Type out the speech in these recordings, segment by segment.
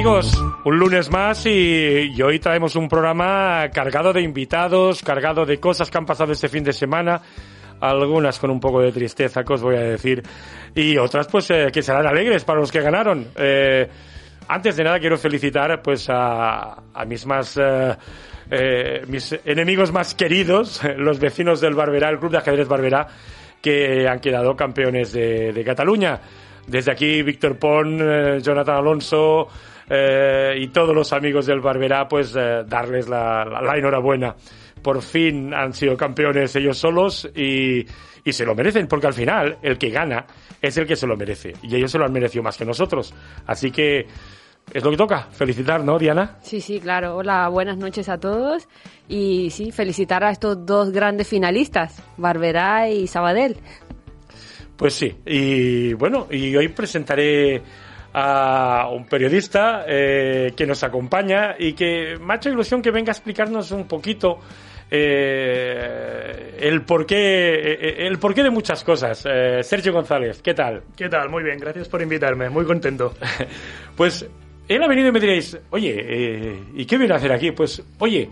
Amigos, un lunes más y, hoy traemos un programa cargado de invitados, cargado de cosas que han pasado este fin de semana, algunas con un poco de tristeza, que os voy a decir, y otras pues eh, que serán alegres para los que ganaron. Eh, antes de nada quiero felicitar pues a, mis más eh, enemigos más queridos, los vecinos del Barberá, el Club de Ajedrez Barberá, que han quedado campeones de, Cataluña. Desde aquí, Víctor Pon, Jonathan Alonso eh, y todos los amigos del Barberá, pues eh, darles la, la- la enhorabuena. Por fin han sido campeones ellos solos y, y se lo merecen, porque al final el que gana es el que se lo merece. Y ellos se lo han merecido más que nosotros. Así que es lo que toca. Felicitar, ¿no, Diana? Sí, sí, claro. Hola, buenas noches a todos. Y sí, felicitar a estos dos grandes finalistas, Barberá y Sabadell. Pues sí, y bueno, y hoy presentaré a un periodista eh, que nos acompaña y que me ha hecho ilusión que venga a explicarnos un poquito eh, el porqué eh, el porqué de muchas cosas. Eh, Sergio González, ¿qué tal? ¿Qué tal? Muy bien, gracias por invitarme, muy contento. Pues él ha venido y me diréis, oye, eh, ¿y qué viene a hacer aquí? Pues, oye,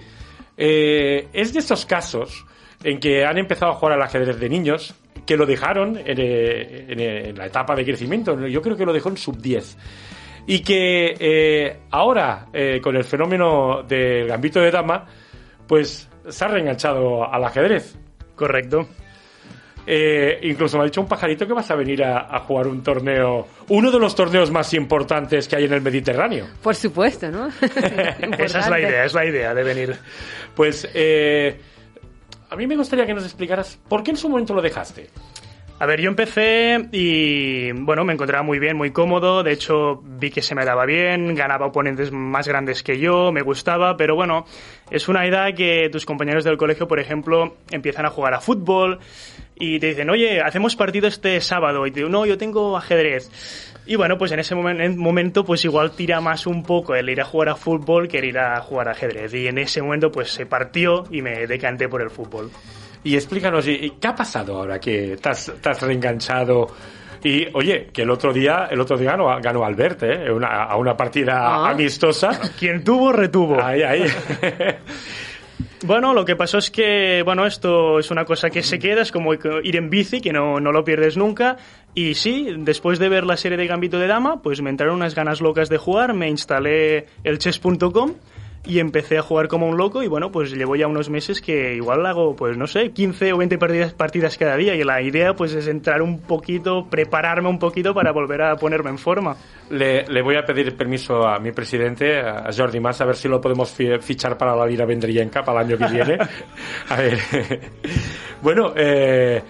es de estos casos en que han empezado a jugar al ajedrez de niños, que lo dejaron en, eh, en, eh, en la etapa de crecimiento. Yo creo que lo dejó en sub 10. Y que eh, ahora, eh, con el fenómeno del gambito de dama, pues se ha reenganchado al ajedrez. Correcto. Eh, incluso me ha dicho un pajarito que vas a venir a, a jugar un torneo, uno de los torneos más importantes que hay en el Mediterráneo. Por supuesto, ¿no? Esa es la idea, es la idea de venir. Pues eh, a mí me gustaría que nos explicaras por qué en su momento lo dejaste. A ver, yo empecé y bueno, me encontraba muy bien, muy cómodo. De hecho, vi que se me daba bien, ganaba oponentes más grandes que yo, me gustaba, pero bueno, es una edad que tus compañeros del colegio, por ejemplo, empiezan a jugar a fútbol y te dicen, oye, hacemos partido este sábado. Y te digo, no, yo tengo ajedrez. Y bueno, pues en ese momen- en momento, pues igual tira más un poco el ir a jugar a fútbol que el ir a jugar a ajedrez. Y en ese momento, pues se partió y me decanté por el fútbol. Y explícanos, ¿y- y ¿qué ha pasado ahora que has reenganchado? Y oye, que el otro día, el otro día ganó, ganó Albert, ¿eh? Una- a una partida Ah. amistosa. Quien tuvo, retuvo. Ahí, ahí. Bueno, lo que pasó es que, bueno, esto es una cosa que se queda, es como ir en bici, que no, no lo pierdes nunca. Y sí, después de ver la serie de Gambito de Dama, pues me entraron unas ganas locas de jugar, me instalé el chess.com y empecé a jugar como un loco y bueno, pues llevo ya unos meses que igual hago, pues no sé, 15 o 20 partidas, partidas cada día y la idea pues es entrar un poquito, prepararme un poquito para volver a ponerme en forma. Le, le voy a pedir permiso a mi presidente, a Jordi Mas, a ver si lo podemos fi- fichar para la Lira Vendrienca para el año que viene. A ver. Bueno, eh,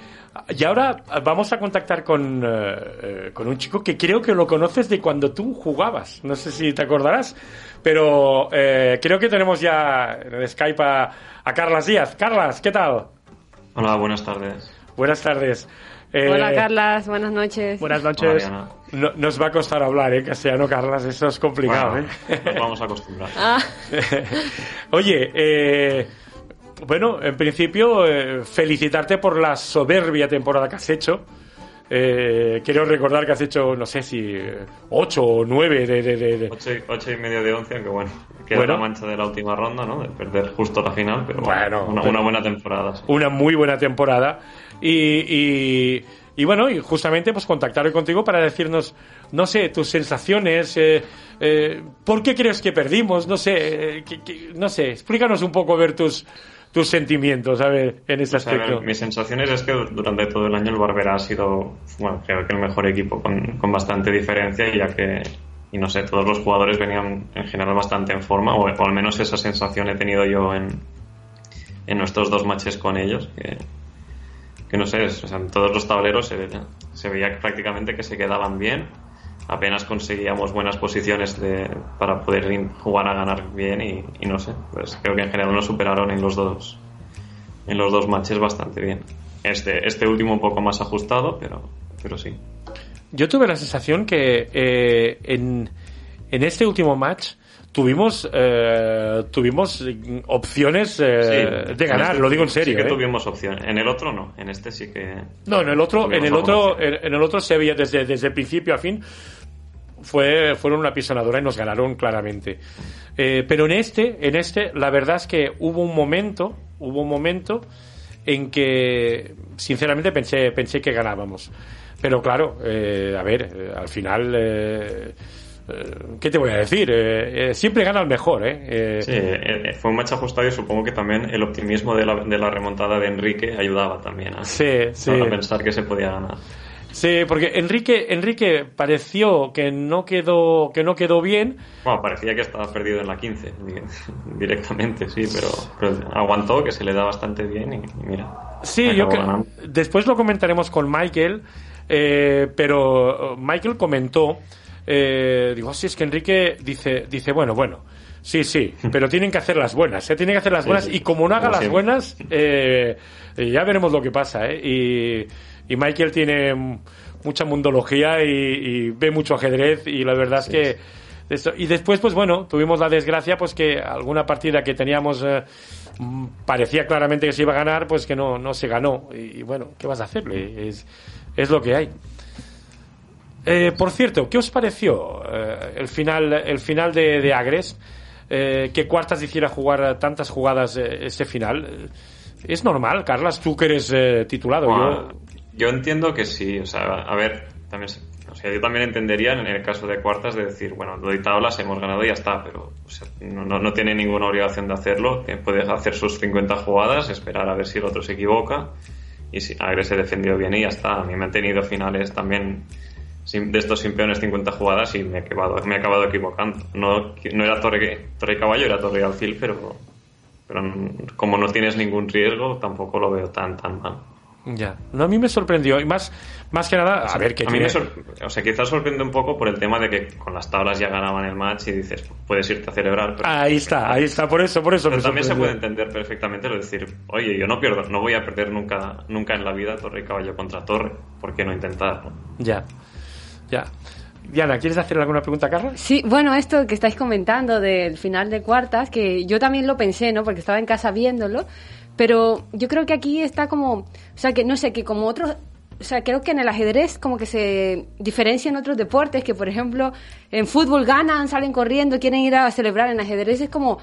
y ahora vamos a contactar con, eh, eh, con un chico que creo que lo conoces de cuando tú jugabas. No sé si te acordarás, pero eh, creo que tenemos ya en el Skype a, a Carlas Díaz. Carlas, ¿qué tal? Hola, buenas tardes. Buenas tardes. Eh, Hola, Carlas, buenas noches. Buenas noches. No- nos va a costar hablar en castellano, Carlas, eso es complicado. Bueno, ¿eh? nos vamos a acostumbrar. Ah, Oye, eh, bueno, en principio, eh, felicitarte por la soberbia temporada que has hecho. Eh, quiero recordar que has hecho, no sé si, eh, ocho o nueve de... de- de- de- Ocho, y- ocho y medio de once, aunque bueno, queda Bueno. la mancha de la última ronda, ¿no? De perder justo la final, pero bueno, Bueno, una, pero- una buena temporada. sí. Una muy buena temporada. Y, y, y bueno, y justamente pues contactar contigo para decirnos, no sé, tus sensaciones, eh, eh, ¿por qué crees que perdimos? No sé, eh, que- que- no sé, explícanos un poco, ver tus, tus sentimientos, a ver, en ese O sea, a ver, aspecto. mis sensaciones es que durante todo el año el Barbera ha sido, bueno, creo que el mejor equipo con, con bastante diferencia, ya que, y no sé, todos los jugadores venían en general bastante en forma, o, o al menos esa sensación he tenido yo en, en nuestros dos matches con ellos, que, que no sé, o sea, en todos los tableros se, se veía prácticamente que se quedaban bien, apenas conseguíamos buenas posiciones de, para poder jugar a ganar bien y, y, no sé, pues creo que en general nos superaron en los dos en los dos matches bastante bien. Este, este último un poco más ajustado, pero, pero sí. Yo tuve la sensación que eh, en, en este último match tuvimos eh, tuvimos opciones eh, Sí, de ganar, en lo digo en este serio. Sí que tuvimos opciones. En el otro no, en este sí que. No, en el otro, en el otro, en, en el otro se veía desde, desde el principio a fin. Fue, fueron una pisonadora y nos ganaron claramente. Eh, pero en este, en este, la verdad es que hubo un momento, hubo un momento en que, sinceramente, pensé, pensé que ganábamos. Pero claro, eh, a ver, eh, al final, eh, eh, ¿qué te voy a decir? Eh, eh, siempre gana el mejor, ¿eh? Sí, fue un match ajustado y supongo que también el optimismo de la, de la remontada de Enrique ayudaba también a, Sí, sí. a pensar que se podía ganar. Sí, porque Enrique, Enrique pareció que no quedó, que no quedó bien. Bueno, parecía que estaba perdido en la 15 di- directamente, sí, pero, pero aguantó, que se le da bastante bien y, y mira. Sí, yo que- después lo comentaremos con Michael, eh, pero Michael comentó, eh, digo, sí, es que Enrique dice, dice, bueno, bueno, sí, sí, pero tienen que hacer las buenas, ¿eh? tienen que hacer las Sí, buenas sí. y como no haga Como las siempre. buenas, eh, ya veremos lo que pasa, ¿eh? Y, y Michael tiene mucha mundología y, y ve mucho ajedrez y la verdad es que y después, pues bueno, tuvimos la desgracia, pues que alguna partida que teníamos eh, parecía claramente que se iba a ganar, pues que no, no se ganó. Y, bueno, ¿qué vas a hacerle? Es, es lo que hay. Eh, por cierto, ¿qué os pareció eh, el final, el final de, de Agres? Eh, que Cuartas hiciera jugar tantas jugadas eh, ese final. ¿Es normal, Carlas? Tú que eres eh, titulado. Yo- yo entiendo que sí, o sea, a ver, también, o sea, yo también entendería en el caso de cuartas de decir, bueno, doy tablas, hemos ganado y ya está, pero o sea, no, no, no tiene ninguna obligación de hacerlo, puede hacer sus 50 jugadas, esperar a ver si el otro se equivoca y si Agre se defendió bien y ya está. A mí me han tenido finales también de estos sin peones 50 jugadas y me he acabado, me he acabado equivocando. No, no era torre, torre caballo, era torre alfil, pero, pero como no tienes ningún riesgo, tampoco lo veo tan, tan mal. Ya. No, a mí me sorprendió. Y más, más que nada, a ver, que a mí tiene- me sor- o sea, quizás sorprende un poco por el tema de que con las tablas ya ganaban el match y dices, puedes irte a celebrar. Pero, Ahí está, ahí está. Por eso, por eso pero me también se puede entender perfectamente lo de decir, oye, yo no pierdo, no voy a perder nunca, nunca en la vida torre y caballo contra torre, ¿por qué no intentarlo? Ya. Ya. Diana, ¿quieres hacer alguna pregunta a Carlos? Sí, bueno, esto que estáis comentando del final de cuartas, que yo también lo pensé, ¿no? Porque estaba en casa viéndolo, pero yo creo que aquí está como, o sea, que no sé, que como otros, o sea, creo que en el ajedrez como que se diferencia en otros deportes, que por ejemplo en fútbol ganan, salen corriendo, quieren ir a celebrar, en ajedrez es como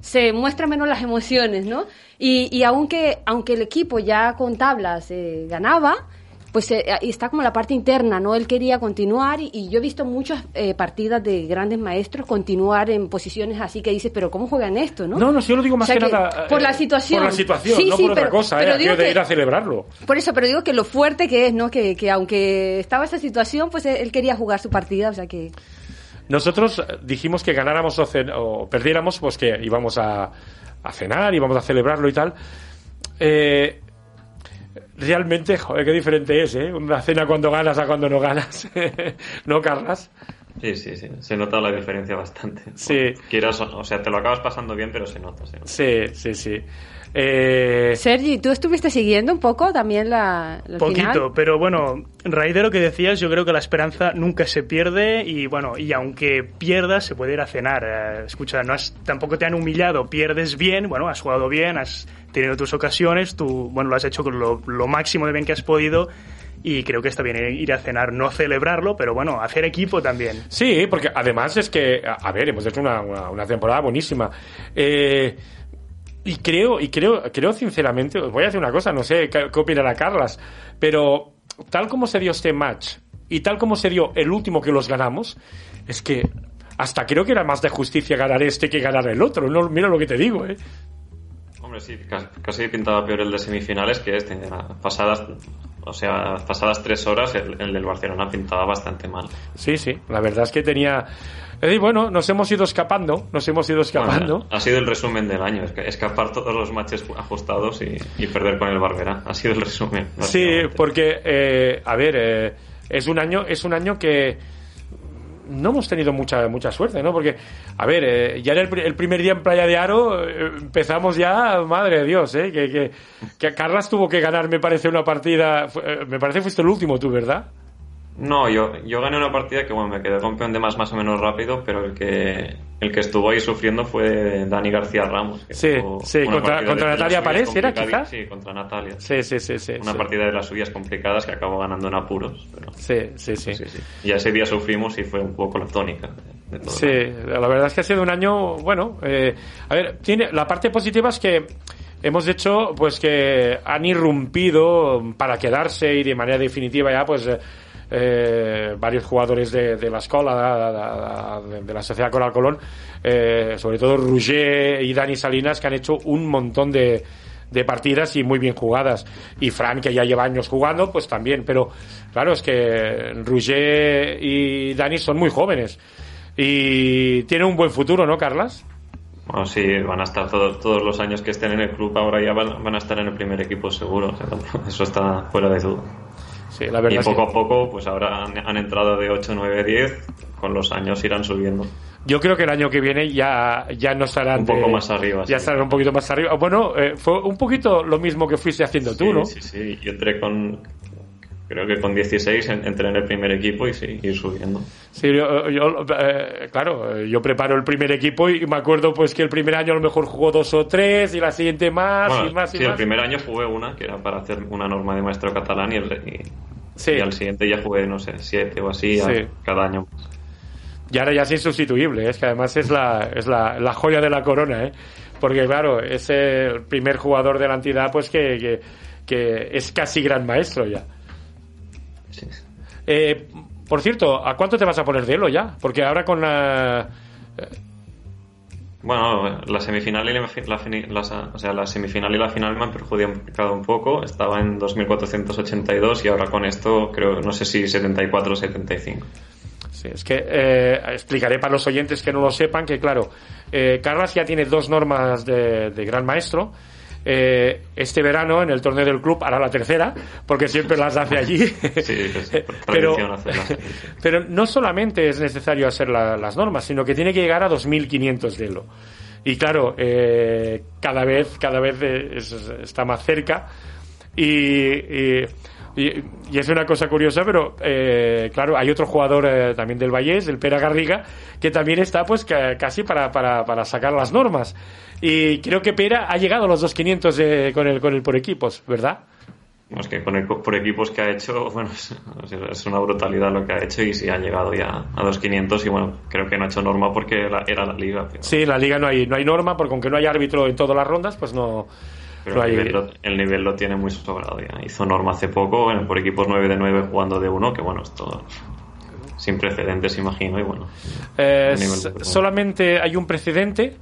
se muestran menos las emociones, ¿no? Y, y aunque, aunque el equipo ya con tablas eh, ganaba, pues eh, está como la parte interna, ¿no? Él quería continuar y, y yo he visto muchas eh, partidas de grandes maestros continuar en posiciones así que dices, pero ¿cómo juegan esto, no? No, no, yo lo digo O más sea que, que nada. por eh, la situación. Por la situación, Sí, no sí, por otra cosa, pero eh, digo de ir a celebrarlo. Por eso, pero digo que lo fuerte que es, ¿no? Que, que aunque estaba esa situación, pues él él quería jugar su partida, o sea que... Nosotros eh, dijimos que ganáramos o, o perdiéramos, pues que íbamos a, a cenar, íbamos a celebrarlo y tal. Eh, realmente, joder, qué diferente es, ¿eh? Una cena cuando ganas a cuando no ganas. ¿No, Carlas? Sí, sí, sí, se nota la diferencia bastante. Sí. Quieras, o o sea, te lo acabas pasando bien, pero se nota. se nota. Sí, sí, sí. Eh, Sergi, ¿tú estuviste siguiendo un poco también la, la Poquito, final? pero bueno, raíz de lo que decías, yo creo que la esperanza nunca se pierde y bueno, y aunque pierdas, se puede ir a cenar. Eh, escucha, no has, tampoco te han humillado, pierdes bien, bueno, has jugado bien, has tenido tus ocasiones, tú, bueno, lo has hecho con lo, lo máximo de bien que has podido y creo que está bien ir a cenar, no celebrarlo, pero bueno, hacer equipo también. Sí, porque además es que, a a ver, hemos hecho una, una, una temporada buenísima. Eh, y creo, y creo, creo sinceramente, os voy a decir una cosa, no sé qué, qué opinará Carlas, pero tal como se dio este match y tal como se dio el último que los ganamos, es que hasta creo que era más de justicia ganar este que ganar el otro. No, mira lo que te digo, ¿eh? Hombre, sí, casi, pintaba peor el de semifinales que este. Pasadas, o sea, pasadas tres horas, el, el del Barcelona pintaba bastante mal. Sí, sí, la verdad es que tenía... Decir, bueno, nos hemos ido escapando, nos hemos ido escapando. Bueno, ha sido el resumen del año, escapar todos los matches ajustados y, y perder con el Barbera. Ha sido el resumen. Sí, porque, eh, a ver, eh, es un año, es un año que no hemos tenido mucha mucha suerte, ¿no? Porque, a ver, eh, ya en el, pri- el primer día en Playa de Aro eh, empezamos ya, madre de Dios, ¿eh? Que, que, que Carlas tuvo que ganar, me parece, una partida. eh, me parece que fuiste el último tú, ¿verdad? No, yo, yo gané una partida que, bueno, me quedé campeón de más más o menos rápido, pero el que, el que estuvo ahí sufriendo fue Dani García Ramos. que Sí, sí, contra- Natalia Parés, ¿era, quizás? Sí, contra Natalia. Sí, sí, sí, sí. Una sí. partida de las suyas complicadas que acabó ganando en apuros. Pero, Sí, sí, sí. sí. Y ese día sufrimos y fue un poco la tónica de todo. Sí, la verdad es que ha sido un año, bueno, eh, a ver, tiene, la parte positiva es que hemos hecho, pues que han irrumpido para quedarse y de manera definitiva ya, pues, eh, eh, varios jugadores de, de la escuela, de, de la Sociedad Coral Colón, eh, sobre todo Roger y Dani Salinas, que han hecho un montón de, de partidas y muy bien jugadas. Y Fran, que ya lleva años jugando, pues también. Pero claro, es que Roger y Dani son muy jóvenes. Y tienen un buen futuro, ¿no, Carlas? Bueno, sí, van a estar todos, todos los años que estén en el club, ahora ya van, van a estar en el primer equipo seguro. o sea, eso está fuera de duda. Sí, la Y verdad es poco a poco, pues ahora han, han entrado de 8, 9, 10, con los años irán subiendo. yo creo que el año que viene ya, ya no estarán Un poco de- más arriba, Ya sí. estarán un poquito más arriba. Bueno, eh, fue un poquito lo mismo que fuiste haciendo tú, sí, ¿no? Sí, sí, yo entré con, creo que con 16 en- entré en el primer equipo y sí, ir subiendo. Sí, yo, yo, eh, claro, yo preparo el primer equipo y me acuerdo pues que el primer año a lo mejor jugó dos o tres y la siguiente más Bueno, y más y sí, el más. primer año jugué una, que era para hacer una norma de maestro catalán y, el, y, Sí. y al siguiente ya jugué, no sé, siete o así, Sí. cada año. Y ahora ya es insustituible, es que además es la, es la, la joya de la corona, ¿eh? Porque claro, es el primer jugador de la entidad pues que, que, que es casi gran maestro ya. Sí. Eh, por cierto, ¿a cuánto te vas a poner de Elo ya? Porque ahora con la... Bueno, la semifinal y la, semifinal y la final me han perjudicado un poco. Estaba en 2482 y ahora con esto creo, no sé si 74 o 75. Sí, es que eh, explicaré para los oyentes que no lo sepan que, claro, eh, ya tiene dos normas de gran maestro. Eh, este verano en el torneo del club hará la tercera, porque siempre las hace allí. Sí, pues, pero, pero no solamente es necesario hacer la- las normas, sino que tiene que llegar a 2.500 de Elo. Y claro, eh, cada vez, cada vez es- está más cerca. Y, y, y- y es una cosa curiosa, pero eh, claro, hay otro jugador eh, también del Vallés, el Pera Garriga, que también está pues ca- casi para, para, para sacar las normas. Y creo que Pera ha llegado a los 2.500 de- con, el, con el por equipos, ¿verdad? Es que con el- por equipos que ha hecho, bueno, es, es una brutalidad lo que ha hecho y sí ha llegado ya a 2.500 y bueno, creo que no ha hecho norma porque la- era la liga. Pero, Sí, la liga no hay, no hay norma, porque aunque no hay árbitro en todas las rondas, pues no, pero no el, hay... nivel lo, el nivel lo tiene muy sobrado ya. Hizo norma hace poco, bueno, por equipos 9 de 9 jugando de 1, que bueno, esto sin precedentes imagino y bueno. Eh, solamente hay un precedente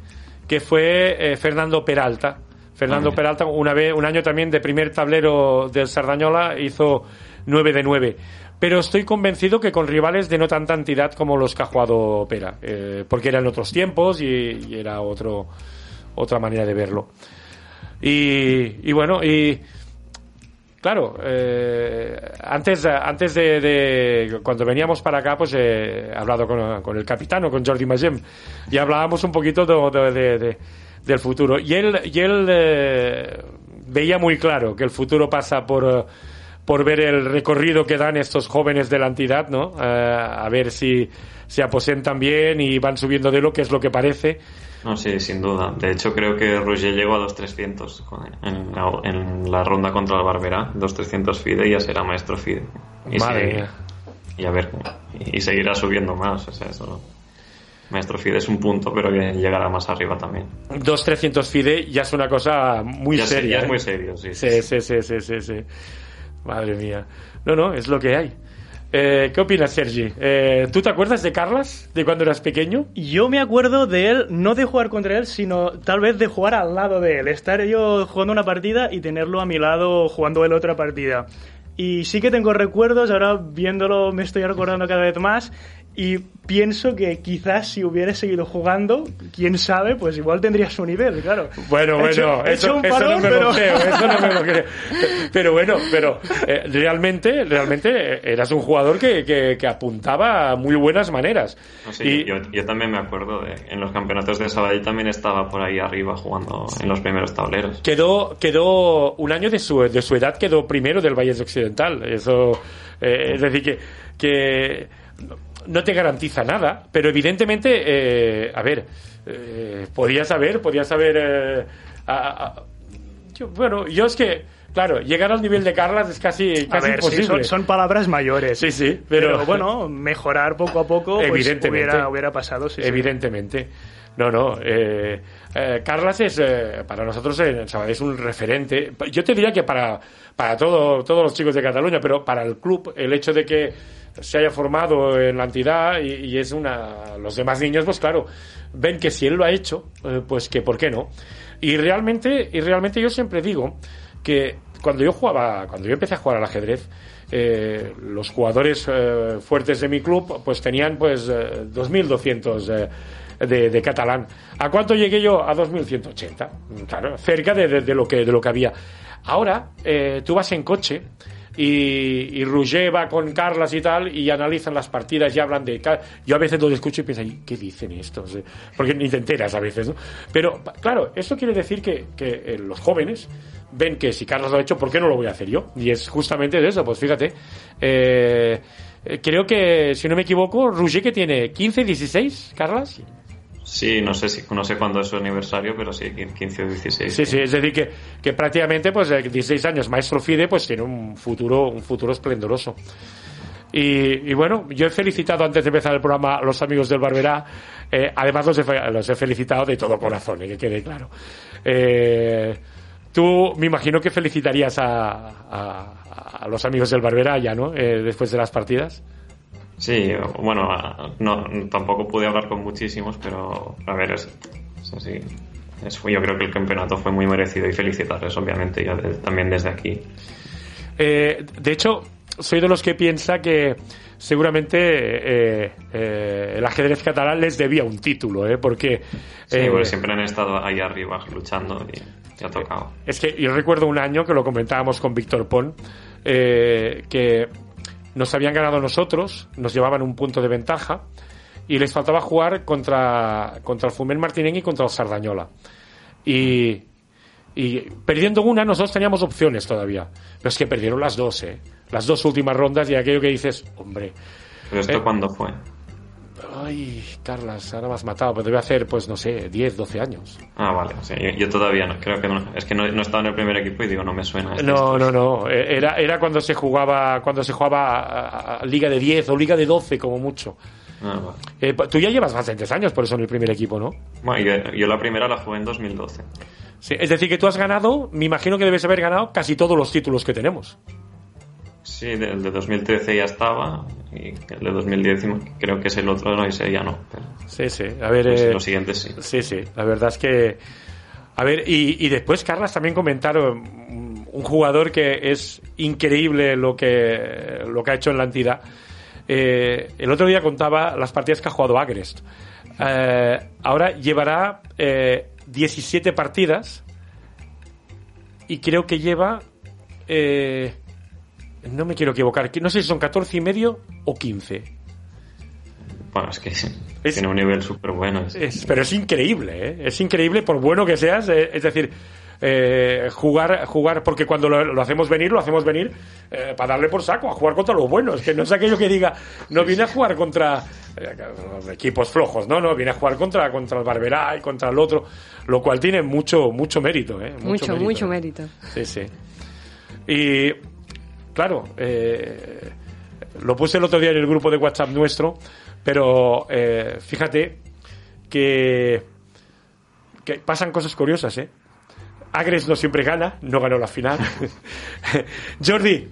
que fue eh, Fernando Peralta. Fernando Ah, Peralta, una vez, un año también de primer tablero del Sardañola, hizo 9 de 9. Pero estoy convencido que con rivales de no tanta entidad como los que ha jugado Pera, eh, porque eran otros tiempos y, y era otro, otra manera de verlo. Y, y bueno, y Claro, eh, antes, antes de, de- cuando veníamos para acá, pues eh, he hablado con, el capitano, con Jordi Magem, y hablábamos un poquito de, de- de- de- del futuro. Y él, y él eh, veía muy claro que el futuro pasa por, por ver el recorrido que dan estos jóvenes de la entidad, ¿no? Eh, a ver si se aposentan bien y van subiendo de lo que es lo que parece. No, sí, sin duda. De hecho, creo que Roger llegó a 2.300 con- en la, en la ronda contra el Barbera. 2.300 FIDE y ya será maestro FIDE. Y, Madre mía. y a ver, y, seguirá subiendo más. O sea, eso, maestro FIDE es un punto, pero que llegará más arriba también. Dos 300 FIDE ya es una cosa muy ya, se- seria. ya es ¿eh? muy serio, sí. Sí, sí, sí, sí, sí, sí. Madre mía. No, no, es lo que hay. Eh, ¿Qué opinas, Sergi? Eh, ¿Tú te acuerdas de Carlas, de cuando eras pequeño? Yo me acuerdo de él, no de jugar contra él, sino tal vez de jugar al lado de él. Estar yo jugando una partida y tenerlo a mi lado jugando él otra partida. Y sí que tengo recuerdos, ahora viéndolo me estoy recordando cada vez más. Y pienso que quizás si hubiera seguido jugando, quién sabe, pues igual tendría su nivel, claro. Bueno, He hecho- bueno, he eso, hecho un eso no parón, me pero- lo creo, eso no me lo creo. Pero bueno, pero eh, realmente, realmente eh, eras un jugador que, que, que apuntaba a muy buenas maneras. Sé, Y- yo, yo también me acuerdo de en los campeonatos de Sabadell también estaba por ahí arriba jugando en los primeros tableros. quedó quedó un año de su, de su edad quedó primero del Valle Occidental eso eh, es decir que que no te garantiza nada pero evidentemente eh, a ver eh, podías haber podías haber eh, a- a- yo- bueno yo es que claro llegar al nivel de Carlas es casi A casi ver, sí, imposible son, son palabras mayores. sí sí Pero, pero, bueno, mejorar poco a poco pues, Evidentemente. hubiera, hubiera pasado. Sí, sí. Evidentemente. No, no. Eh, eh, Carlas es, eh, para nosotros es un referente. Yo te diría que para, para todo, todos los chicos de Cataluña, pero para el club, el hecho de que se haya formado en la entidad y, es una. Los demás niños, pues claro, ven que si él lo ha hecho, eh, pues que por qué no. Y realmente, y realmente yo siempre digo que cuando yo jugaba, cuando yo empecé a jugar al ajedrez, eh, los jugadores eh, fuertes de mi club pues tenían pues eh, 2.200 eh, de, de catalán. ¿A cuánto llegué yo? A 2.180. Claro, cerca de, de- de lo que, de lo que había. Ahora, tú vas en coche y, y Roger va con Carlas y tal y analizan las partidas y hablan de... Yo a veces lo escucho y pienso, "Ay, ¿qué dicen estos? Eh, Porque ni te enteras a veces, ¿no? Pero, claro, esto quiere decir que, que eh, los jóvenes ven que si Carlas lo ha hecho, ¿por qué no lo voy a hacer yo? Y es justamente de eso, pues fíjate. eh, eh, creo que, si no me equivoco, Roger que tiene 15, 16, Carlas. Sí, no sé si no sé cuándo es su aniversario, pero sí, 15 o 16. Sí, sí, es decir, que, que prácticamente, pues, de 16 años, maestro FIDE, pues tiene un futuro, un futuro esplendoroso. Y, y bueno, yo he felicitado antes de empezar el programa a los amigos del Barberá. eh, además, los he, los he felicitado de todo corazón, eh, que quede claro. Eh, tú, me imagino que felicitarías a, a- a los amigos del Barberá ya, ¿no? Eh, después de las partidas. Sí, bueno, no, tampoco pude hablar con muchísimos, pero a ver, es, es así. Es- yo creo que el campeonato fue muy merecido y felicitarles, obviamente, yo de- también desde aquí. Eh, de hecho, soy de los que piensa que seguramente eh, eh, el ajedrez catalán les debía un título, ¿eh? Porque, Sí, porque siempre han estado ahí arriba luchando y, y ha tocado. es que yo recuerdo un año que lo comentábamos con Víctor Pon, eh, que nos habían ganado nosotros, nos llevaban un punto de ventaja y les faltaba jugar contra, contra el Fumel Martinenc y contra el Sardañola. Y, y perdiendo una, nosotros teníamos opciones todavía. Pero es que perdieron las dos, ¿eh? Las dos últimas rondas y aquello que dices, hombre, ¿Pero esto Eh. cuándo fue? Ay, Carlas, ahora me has matado, pero debe hacer, pues no sé, 10, 12 años. Ah, vale, yo, yo todavía no, creo que no, es que no, no estaba en el primer equipo y digo, no me suena. este No, no, no. Eh, Era, era cuando se jugaba, cuando se jugaba a, a Liga de 10 o Liga de 12 como mucho. Ah, vale. Eh, tú ya llevas bastantes años por eso en el primer equipo, ¿no? Bueno, yo, yo la primera la jugué en 2012. Sí, es decir, que tú has ganado, me imagino que debes haber ganado casi todos los títulos que tenemos. Sí, el de 2013 ya estaba y el de 2010 creo que es el otro, no, ese ya no. Pero, Sí, sí. A ver, pues, eh, los siguientes sí. Sí, sí, la verdad es que... A ver, y, y después, Carlas, también comentaron un jugador que es increíble lo que, lo que ha hecho en la entidad. Eh, el otro día contaba las partidas que ha jugado Agrest. Eh, ahora llevará eh, 17 partidas y creo que lleva... eh, no me quiero equivocar, que no sé si son 14 y medio o 15. Bueno, es que Es- tiene un nivel súper bueno. es- pero es increíble, ¿eh? Es increíble por bueno que seas. eh, es decir, eh, jugar, jugar, porque cuando lo, lo hacemos venir, lo hacemos venir eh, para darle por saco, a jugar contra los buenos. Que no es aquello que diga, no viene a jugar contra eh, los equipos flojos, no, no, viene a jugar contra, contra el Barberá y contra el otro, lo cual tiene mucho, mucho mérito, ¿eh? Mucho, mucho ¿eh? mérito. Sí, sí. Y claro, eh, lo puse el otro día en el grupo de WhatsApp nuestro, pero eh, fíjate que, que pasan cosas curiosas, ¿eh? Agres no siempre gana, no ganó la final. Jordi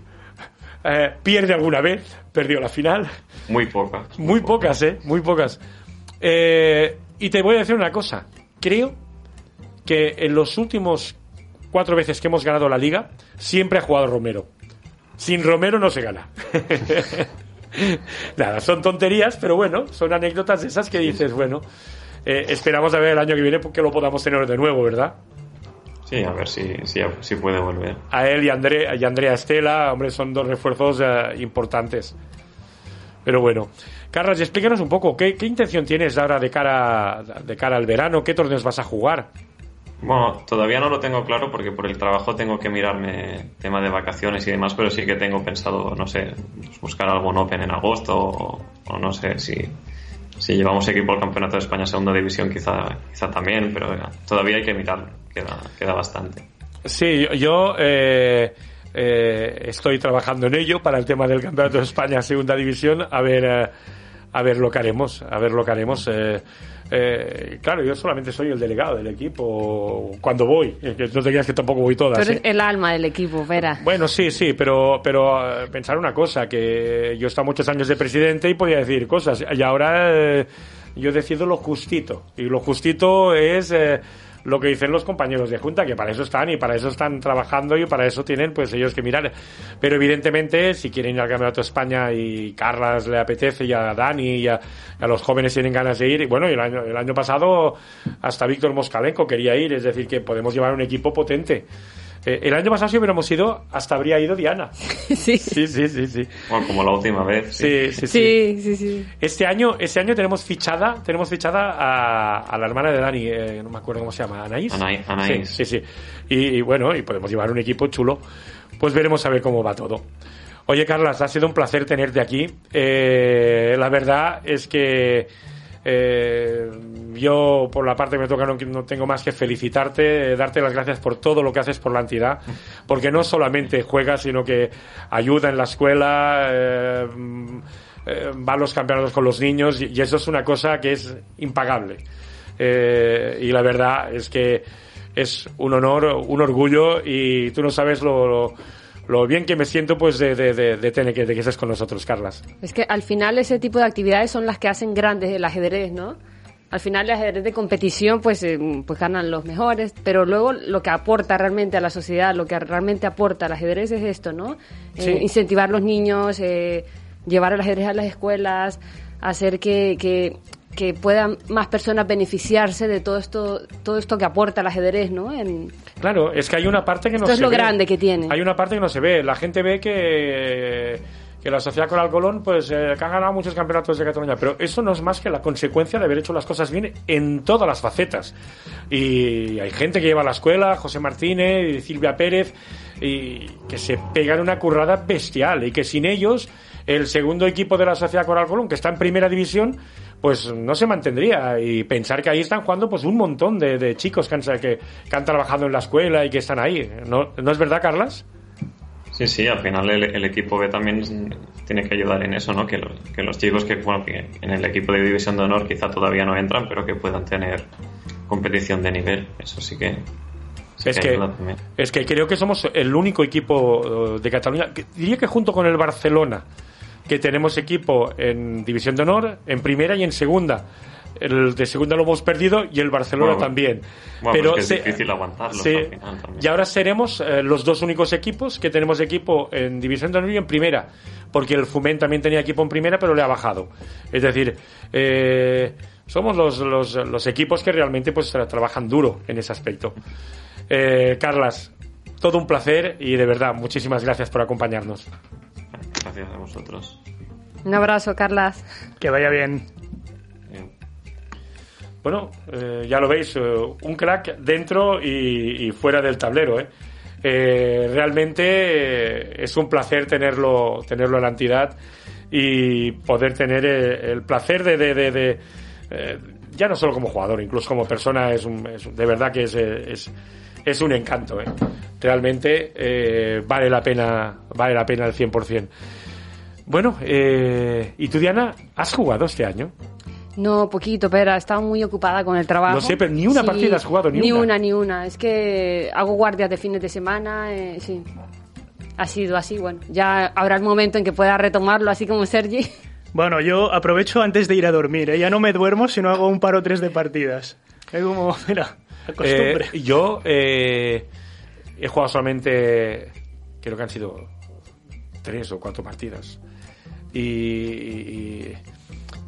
eh, pierde alguna vez, perdió la final. Muy poca. Muy pocas, ¿eh? Muy pocas. Eh, y te voy a decir una cosa. Creo que en los últimos cuatro veces que hemos ganado la liga, siempre ha jugado Romero. Sin Romero no se gana. Nada, son tonterías, pero bueno, son anécdotas de esas que dices, bueno, eh, esperamos a ver el año que viene que lo podamos tener de nuevo, ¿verdad? Sí, a ver si, si, si puede volver. A él y, André, y Andrea Estela, hombre, son dos refuerzos eh, importantes. Pero bueno, Carlos, explícanos un poco, ¿qué, ¿qué, intención tienes ahora de cara, de cara al verano? ¿Qué torneos vas a jugar? Bueno, todavía no lo tengo claro porque por el trabajo tengo que mirarme tema de vacaciones y demás, pero sí que tengo pensado, no sé, buscar algún Open en agosto o, o no sé si, si llevamos equipo al Campeonato de España Segunda División quizá, quizá también, pero todavía hay que mirarlo, queda, queda bastante. Sí, yo eh, eh, estoy trabajando en ello para el tema del Campeonato de España Segunda División, a ver, eh, a ver lo que haremos, a ver lo que haremos. Eh, eh, claro, yo solamente soy el delegado del equipo cuando voy. Eh, no te creas que tampoco voy todas. Tú eres el alma del equipo, Vera. Bueno, sí, sí, pero, pero pensar una cosa, que yo he estado muchos años de presidente y podía decir cosas, y ahora yo decido lo justito, y lo justito es lo que dicen los compañeros de Junta, que para eso están y para eso están trabajando y para eso tienen pues ellos que mirar. Pero evidentemente, si quieren ir al Campeonato de España y Carlas le apetece y a Dani y a, los jóvenes tienen ganas de ir, y bueno, el año, el año pasado hasta Víctor Moscalenco quería ir, es decir, que podemos llevar un equipo potente. Eh, el año pasado si hubiéramos ido, hasta habría ido Diana. sí. Sí, sí, sí, sí. Bueno, como la última vez. Sí, sí, sí. Sí, sí, sí. Este año, este año tenemos fichada, tenemos fichada a, a la hermana de Dani, eh, no me acuerdo cómo se llama, Anaís. Anaí- Anaís. Sí, sí, sí. Y, y bueno, y podemos llevar un equipo chulo. Pues veremos a ver cómo va todo. Oye, Carlas, ha sido un placer tenerte aquí. Eh, la verdad es que eh, yo, por la parte que me toca, no, no tengo más que felicitarte, eh, darte las gracias por todo lo que haces por la entidad, porque no solamente juegas, sino que ayuda en la escuela, eh, mm, va a los campeonatos con los niños, y, eso es una cosa que es impagable. Y la verdad es que es un honor, un orgullo, y tú no sabes lo, lo, lo bien que me siento pues de, de, de, de tener que, de que estés con nosotros, Carlas. Es que al final ese tipo de actividades son las que hacen grandes el ajedrez, ¿no? Al final el ajedrez de competición pues, eh, pues ganan los mejores, pero luego lo que aporta realmente a la sociedad, lo que realmente aporta al ajedrez es esto, ¿no? Eh, incentivar a los niños, eh, llevar el ajedrez a las escuelas, hacer que, que, que puedan más personas beneficiarse de todo esto, todo esto que aporta el ajedrez, ¿no? En, Claro, es que hay una parte que no es se lo ve. grande que tiene. Hay una parte que no se ve. La gente ve que, que la sociedad Coral Colón, pues, eh, que ha ganado muchos campeonatos de Cataluña, pero eso no es más que la consecuencia de haber hecho las cosas bien en todas las facetas. Y hay gente que lleva a la escuela, José Martínez y Silvia Pérez, y que se pegan una currada bestial, y que sin ellos, el segundo equipo de la sociedad Coral Colón, que está en primera división, pues no se mantendría y pensar que ahí están jugando pues un montón de, de chicos que han, que, que han trabajado en la escuela y que están ahí. ¿No, ¿no es verdad, Carlas? Sí, sí, al final el, el equipo B también tiene que ayudar en eso, ¿no? Que los, que los chicos que, bueno, que en el equipo de División de Honor quizá todavía no entran, pero que puedan tener competición de nivel. Eso sí que, Es que, es que creo que somos el único equipo eh, de Cataluña, que- diría que junto con el Barcelona, que tenemos equipo en División de Honor, en primera y en segunda. El de segunda lo hemos perdido y el Barcelona Bueno, también. bueno, Pero pues que es se- difícil también. y ahora seremos eh, los dos únicos equipos que tenemos equipo en División de Honor y en primera. Porque el Fumen también tenía equipo en primera, pero le ha bajado. Es decir, eh, somos los, los, los equipos que realmente pues tra- trabajan duro en ese aspecto. Eh, Carlas, todo un placer y de verdad, muchísimas gracias por acompañarnos. Gracias a vosotros. un abrazo, Carlas. Que vaya bien. Bueno, eh, ya lo veis, eh, un crack dentro y, y fuera del tablero. ¿eh? Eh, realmente eh, es un placer tenerlo, tenerlo en la entidad y poder tener el placer de, de, de- de, eh, ya no solo como jugador, incluso como persona, es, un, es de verdad que es, es, es un encanto. ¿eh? Realmente eh, vale la pena, vale la pena al 100%. Bueno, eh, ¿y tú, Diana, has jugado este año? No, poquito, pero he estado muy ocupada con el trabajo. Lo sé, pero ni una partida has jugado, ni ni una. una. Ni una, Es que hago guardias de fines de semana, eh, sí. Ha sido así, bueno. Ya habrá el momento en que pueda retomarlo, así como Sergi. Bueno, yo aprovecho antes de ir a dormir, ¿eh? Ya no me duermo si no hago un par o tres de partidas. Es como, mira, costumbre. Eh, yo eh, he jugado solamente, creo que han sido tres o cuatro partidas. Y, y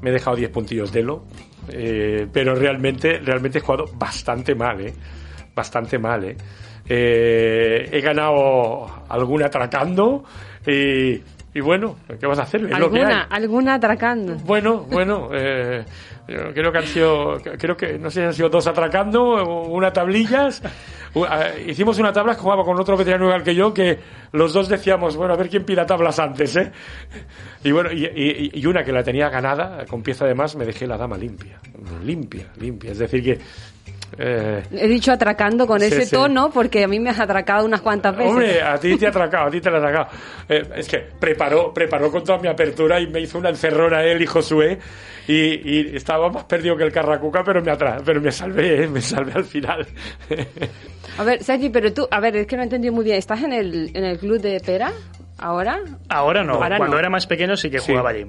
me he dejado 10 puntillos de lo, eh, pero realmente, realmente he jugado bastante mal, ¿eh? Bastante mal, ¿eh? Eh, he ganado alguna atracando y, y bueno, ¿qué vas a hacer? Es. Alguna, alguna atracando. Bueno, bueno, eh, creo que han sido, creo que no sé si han sido dos atracando, una tablillas. U- ah, Hicimos una tabla que jugaba con otro veterano igual que yo, que los dos decíamos, bueno, a ver quién pida tablas antes, ¿eh? Y bueno, y, y- y una que la tenía ganada, con pieza de más, me dejé la dama limpia. Limpia, limpia. Es decir, que. eh, He dicho atracando con Sí, ese sí. tono porque a mí me has atracado unas cuantas veces. Hombre, a ti te ha atracado, a ti te lo ha atracado. Eh, es que preparó, preparó con toda mi apertura y me hizo una encerrona él y Josué y, y estaba más perdido que el Carracuca, pero me atra pero me salvé, me salvé al final. A ver, Sergi, pero tú, a ver, es que no he entendido muy bien. ¿Estás en el, en el club de Pera ahora? Ahora no, Ahora cuando no. era más pequeño sí que Sí. jugaba allí.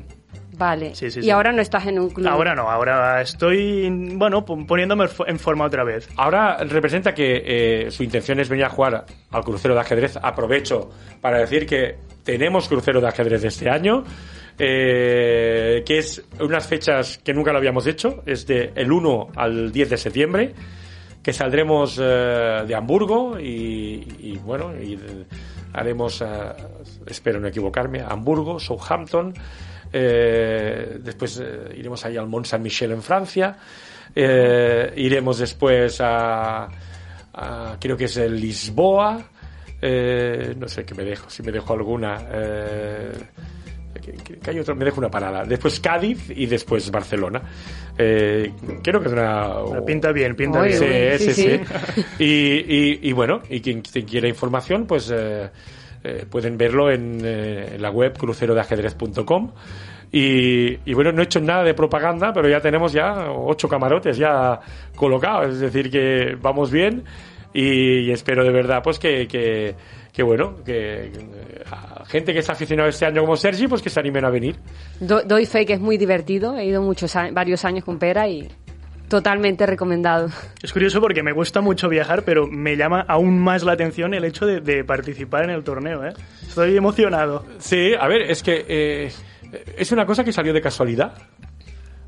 Vale. Sí, sí, y sí. ahora no estás en un club. Ahora no, ahora estoy, bueno, poniéndome en forma otra vez. Ahora representa que eh, su intención es venir a jugar al crucero de ajedrez. Aprovecho para decir que tenemos crucero de ajedrez este año, eh, que es unas fechas que nunca lo habíamos hecho, es de el 1 al 10 de septiembre, que saldremos eh, de Hamburgo y, bueno, eh, haremos, eh, espero no equivocarme, Hamburgo, Southampton, después iremos ahí al Mont Saint-Michel en Francia, iremos después a, a- creo que es el Lisboa, no sé qué me dejo, si me dejo alguna. Que, hay otro, me dejo una parada. Después Cádiz y después Barcelona. Eh, creo que es una. Pinta bien, pinta bien. Sí, sí, sí, sí. Y, y- y bueno, y quien, quien quiera información, pues eh, eh, pueden verlo en, eh, en la web crucerodeajedrez.com. Y, y bueno, no he hecho nada de propaganda, pero ya tenemos ya ocho camarotes ya colocados, es decir, que vamos bien y, y espero de verdad pues que, que, que bueno, que eh, a gente que está aficionada este año como Sergi, pues que se animen a venir. Do- doy fe que es muy divertido. He ido muchos a- varios años con Pera y totalmente recomendado. Es curioso porque me gusta mucho viajar, pero me llama aún más la atención el hecho de, de participar en el torneo, ¿eh? Estoy emocionado. Sí, a ver, es que eh, es una cosa que salió de casualidad.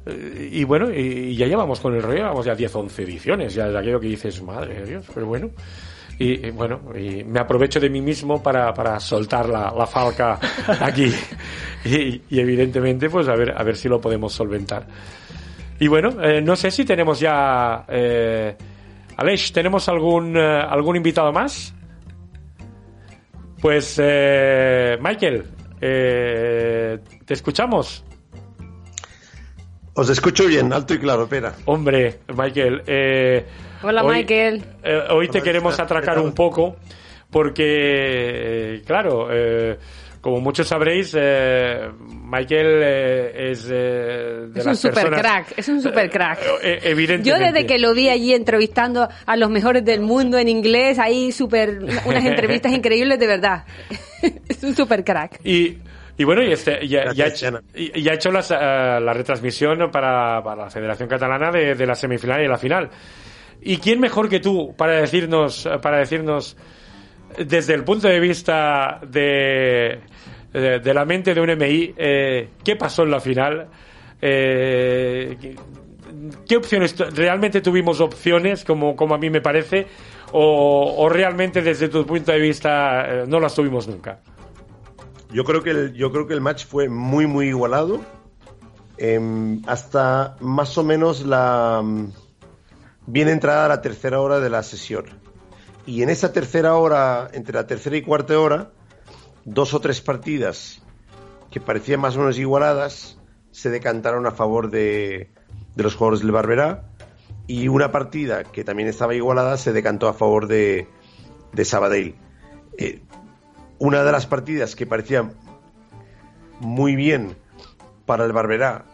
Eh, Y bueno, y, ya llevamos con el rollo, vamos ya 10 11 ediciones, ya de aquello que dices, madre de Dios, pero bueno. Y, y bueno, y me aprovecho de mí mismo para, para soltar la, la falca aquí. Y, y evidentemente, pues a ver, a ver si lo podemos solventar. Y bueno, eh, no sé si tenemos ya... Eh, Aleix, ¿tenemos algún, eh, algún invitado más? Pues, eh, Michael, eh, ¿te escuchamos? Os escucho bien, alto y claro, espera. Hombre, Michael. eh, Hola, hoy- Michael. eh, hoy te queremos atracar un poco porque, eh, claro, eh, como muchos sabréis, eh, Michael eh, es eh, de Es un las super personas- crack, es un super crack. Eh, evidentemente. Yo desde que lo vi allí entrevistando a los mejores del mundo en inglés, ahí super, unas entrevistas increíbles de verdad. es un super crack. Y, y bueno, y, este, ya, ha hecho, las, eh, la retransmisión para, para la Federación Catalana de, de la semifinal y la final. ¿Y quién mejor que tú para decirnos, para decirnos desde el punto de vista de, la mente de un MI, eh, qué pasó en la final? Eh, ¿qué- ¿Qué opciones? ¿Realmente tuvimos opciones, como, como a mí me parece? O, realmente desde tu punto de vista eh, no las tuvimos nunca? Yo creo que el, yo creo que el match fue muy, muy igualado. em, hasta más o menos la bien entrada la tercera hora de la sesión. Y en esa tercera hora, entre la tercera y cuarta hora, dos o tres partidas que parecían más o menos igualadas se decantaron a favor de, de los jugadores del Barberá. Y una partida que también estaba igualada se decantó a favor de, de Sabadell. Eh, una de las partidas que parecía muy bien para el Barberá,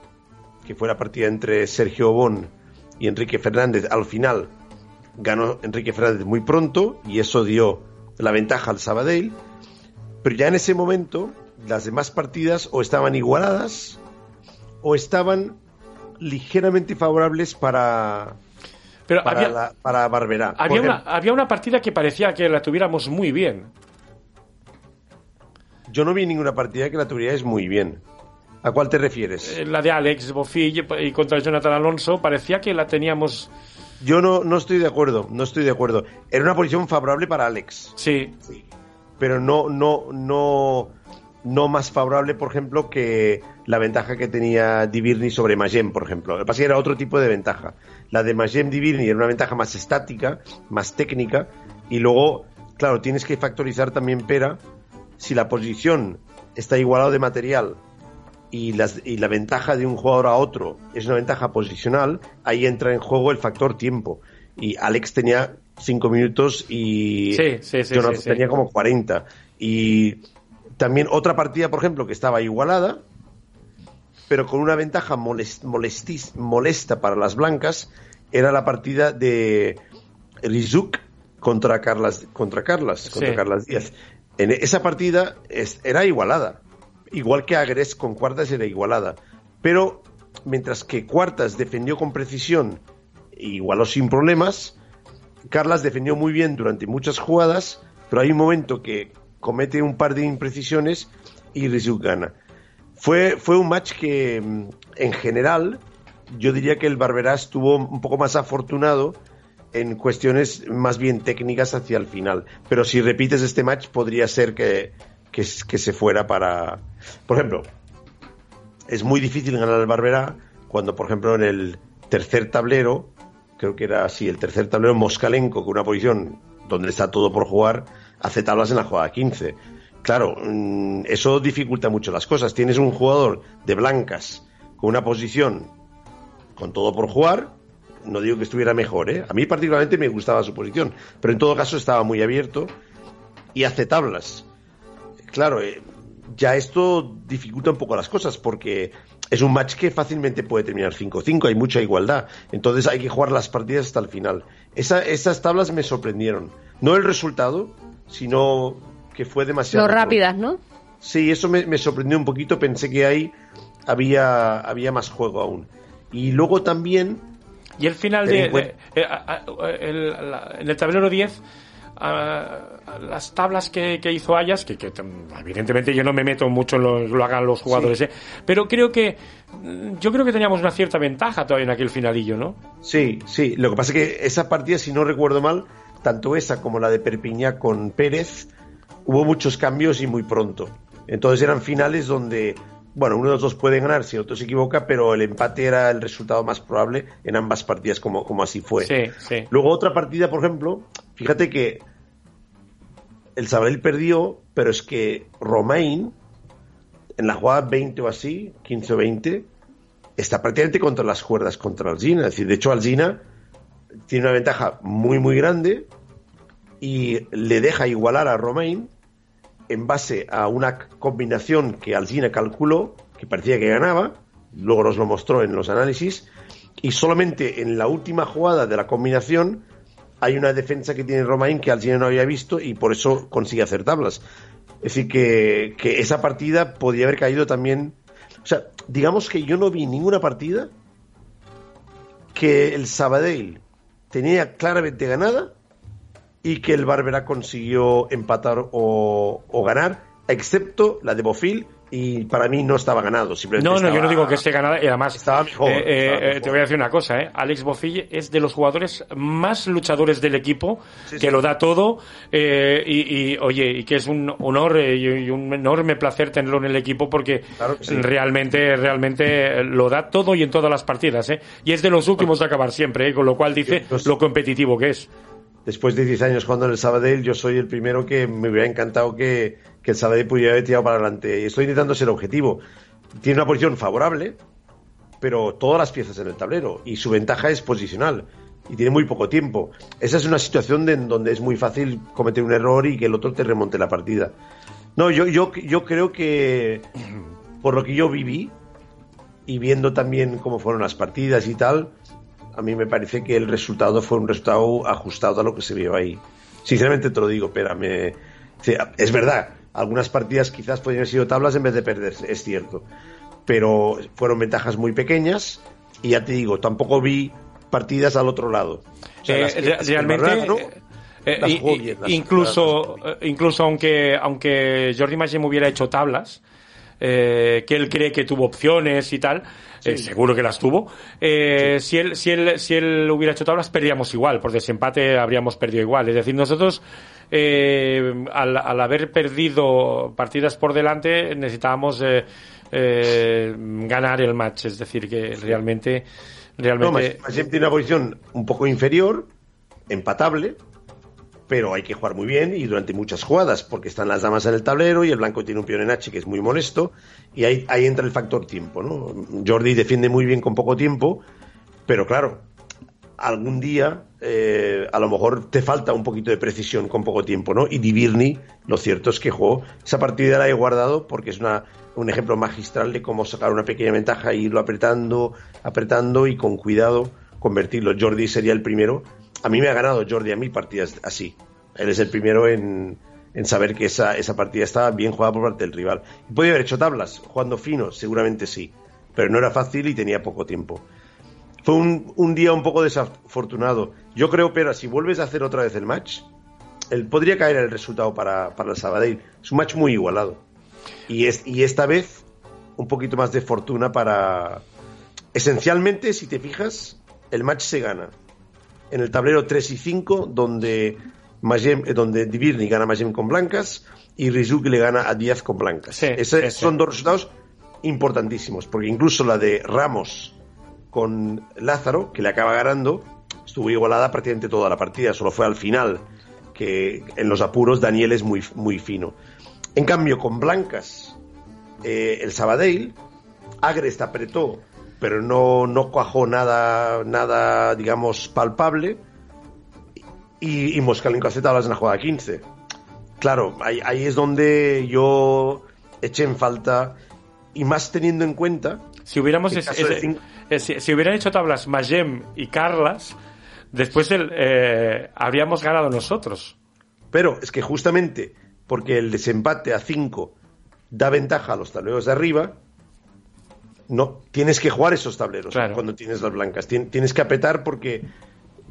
que fue la partida entre Sergio Bon y Enrique Fernández, al final ganó Enrique Fernández muy pronto y eso dio la ventaja al Sabadell. Pero ya en ese momento las demás partidas o estaban igualadas o estaban ligeramente favorables para, Pero para, había, la- para Barberá. Había, una, había una partida que parecía que la tuviéramos muy bien. yo no vi ninguna partida que la tuvierais muy bien. ¿A cuál te refieres? Eh, La de Alex Bofill y contra Jonathan Alonso parecía que la teníamos. Yo no, no estoy de acuerdo, no estoy de acuerdo. Era una posición favorable para Alex, Sí, pero no, no, no, no más favorable, por ejemplo, que la ventaja que tenía Divirni sobre Magem, por ejemplo. Es que era otro tipo de ventaja. La de Magem Divirni era una ventaja más estática, más técnica, y luego, claro, tienes que factorizar también Pera si la posición está igualado de material y, las- y la ventaja de un jugador a otro es una ventaja posicional, ahí entra en juego el factor tiempo. Y Alex tenía cinco minutos y Sí, sí, sí, Jonathan sí, sí. tenía como 40. Y también otra partida, por ejemplo, que estaba igualada, pero con una ventaja molest- molestis- molesta para las blancas, era la partida de Rizuk contra Carlas, contra Carlas, contra. Carlas Díaz. En esa partida es- era igualada, igual que Agres con Cuartas era igualada, pero mientras que Cuartas defendió con precisión igualó sin problemas, Carlas defendió muy bien durante muchas jugadas, pero hay un momento que comete un par de imprecisiones y Rizuk gana. Fue, fue un match que, mm, en general, yo diría que el Barberá estuvo un poco más afortunado en cuestiones más bien técnicas hacia el final. Pero si repites este match, podría ser que, que, que se fuera para. Por ejemplo, es muy difícil ganar al Barberá cuando, por ejemplo, en el tercer tablero, creo que era así, el tercer tablero, Moskalenko, con una posición donde está todo por jugar, hace tablas en la jugada 15. Claro, mm, eso dificulta mucho las cosas. Tienes un jugador de blancas con una posición con todo por jugar, no digo que estuviera mejor, ¿eh? A mí particularmente me gustaba su posición, pero en todo caso estaba muy abierto y hace tablas. Claro, eh, ya esto dificulta un poco las cosas porque es un match que fácilmente puede terminar 5-5, hay mucha igualdad. Entonces hay que jugar las partidas hasta el final. Esa- esas tablas me sorprendieron. No el resultado, sino que fue demasiado... Lo rápidas, ¿no? Sí, eso me, me sorprendió un poquito. Pensé que ahí había, había más juego aún. Y luego también, Y el final de, eh, el- la- en el tablero 10, ah, las tablas que, que hizo Ayas, que, que tam- evidentemente yo no me meto mucho en lo que lo hagan los jugadores, ¿eh? pero creo que mm, yo creo que teníamos una cierta ventaja todavía en aquel finalillo, ¿no? sí, sí. Lo que pasa es que esa partida, si no recuerdo mal, tanto esa como la de Perpiñá con Pérez, hubo muchos cambios y muy pronto. Entonces eran finales donde, bueno, uno de los dos puede ganar si el otro se equivoca, pero el empate era el resultado más probable en ambas partidas, como, como así fue. Sí, sí. Luego otra partida, por ejemplo, fíjate que el Sabadell perdió, pero es que Romain, en la jugada 20 o así, 15 o 20, está prácticamente contra las cuerdas contra Alzina. Es decir, de hecho, Alzina tiene una ventaja muy, muy grande y le deja igualar a Romain en base a una combinación que Alzina calculó, que parecía que ganaba, luego nos lo mostró en los análisis, y solamente en la última jugada de la combinación hay una defensa que tiene Romain que Alzina no había visto y por eso consigue hacer tablas. Es decir, que, que esa partida podía haber caído también. O sea, digamos que yo no vi ninguna partida que el Sabadell tenía claramente ganada y que el Bárbara consiguió empatar o, o ganar, excepto la de Bofil, y para mí no estaba ganado. Simplemente No, no, yo estaba- no digo que esté ganada. Y además, estaba mejor, eh, eh, estaba eh, mejor. te voy a decir una cosa, ¿eh? Alex Bofille es de los jugadores más luchadores del equipo, Sí, que sí. lo da todo, eh, y, y, oye, y que es un honor eh, y, un enorme placer tenerlo en el equipo porque Claro que sí. realmente, realmente lo da todo y en todas las partidas, ¿eh? Y es de los últimos a acabar siempre, ¿eh? Con lo cual dice lo competitivo que es. Después de 10 años jugando en el Sabadell, yo soy el primero que me hubiera encantado que, el Sabadell pudiera haber tirado para adelante. Y estoy intentando ser objetivo. Tiene una posición favorable, pero todas las piezas en el tablero. Y su ventaja es posicional. Y tiene muy poco tiempo. Esa es una situación en donde es muy fácil cometer un error y que el otro te remonte la partida. No, yo, yo, yo creo que por lo que yo viví y viendo también cómo fueron las partidas y tal, a mí me parece que el resultado fue un resultado ajustado a lo que se vio ahí. Sinceramente te lo digo, pero me... Es verdad, algunas partidas quizás podrían haber sido tablas en vez de perderse, es cierto. Pero fueron ventajas muy pequeñas y ya te digo, tampoco vi partidas al otro lado. O sea, Eh, las que- re- las que realmente, ganó, eh, Eh, Las bien, las- incluso, eh, incluso aunque, aunque Jordi Magem hubiera hecho tablas, eh, que él cree que tuvo opciones y tal, eh, seguro que las tuvo. eh, si, él, si, él, si él hubiera hecho tablas, perdíamos igual, por desempate habríamos perdido igual. Es decir, nosotros, eh, al, al haber perdido partidas por delante, necesitábamos ganar el match. Es decir, que realmente. No, realmente Mas- Masem tiene una posición un poco inferior, empatable, pero hay que jugar muy bien y durante muchas jugadas, porque están las damas en el tablero y el blanco tiene un peón en H que es muy molesto, y ahí, entra el factor tiempo, ¿no? Jordi defiende muy bien con poco tiempo, pero claro, algún día eh, a lo mejor te falta un poquito de precisión con poco tiempo, ¿no? Y Divirni, lo cierto es que jugó, esa partida la he guardado porque es una, un ejemplo magistral de cómo sacar una pequeña ventaja e irlo apretando, apretando y con cuidado convertirlo. Jordi sería el primero. A mí me ha ganado Jordi a mí partidas así. Él es el primero en, en saber que esa, esa partida estaba bien jugada por parte del rival. Podía haber hecho tablas, jugando fino, seguramente sí, pero no era fácil y tenía poco tiempo. Fue un, un día un poco desafortunado. Yo creo, pero si vuelves a hacer otra vez el match, él podría caer el resultado para, para el Sabadell. Es un match muy igualado. Y, es, y esta vez, un poquito más de fortuna para. Esencialmente, si te fijas, el match se gana. En el tablero 3 y 5, donde, Magem, eh, donde Divirni gana a Magem con blancas y Rizuki le gana a Díaz con blancas. Sí, Ese- sí. Son dos resultados importantísimos, porque incluso la de Ramos con Lázaro, que le acaba ganando, estuvo igualada prácticamente toda la partida, solo fue al final que en los apuros Daniel es muy, muy fino. En cambio, con blancas, eh, el Sabadell, Agrest apretó, pero no, no cuajó nada, nada, digamos, palpable, y, y Moscalenko hace tablas en la jugada 15. Claro, ahí, ahí es donde yo eché en falta, y más teniendo en cuenta Si hubiéramos es- es- cinco- si, si hubieran hecho tablas Magem y Carlas, después el, eh, habríamos ganado nosotros. Pero es que justamente porque el desempate a 5 da ventaja a los tableros de arriba, no tienes que jugar esos tableros Claro. cuando tienes las blancas. Tien- Tienes que apretar porque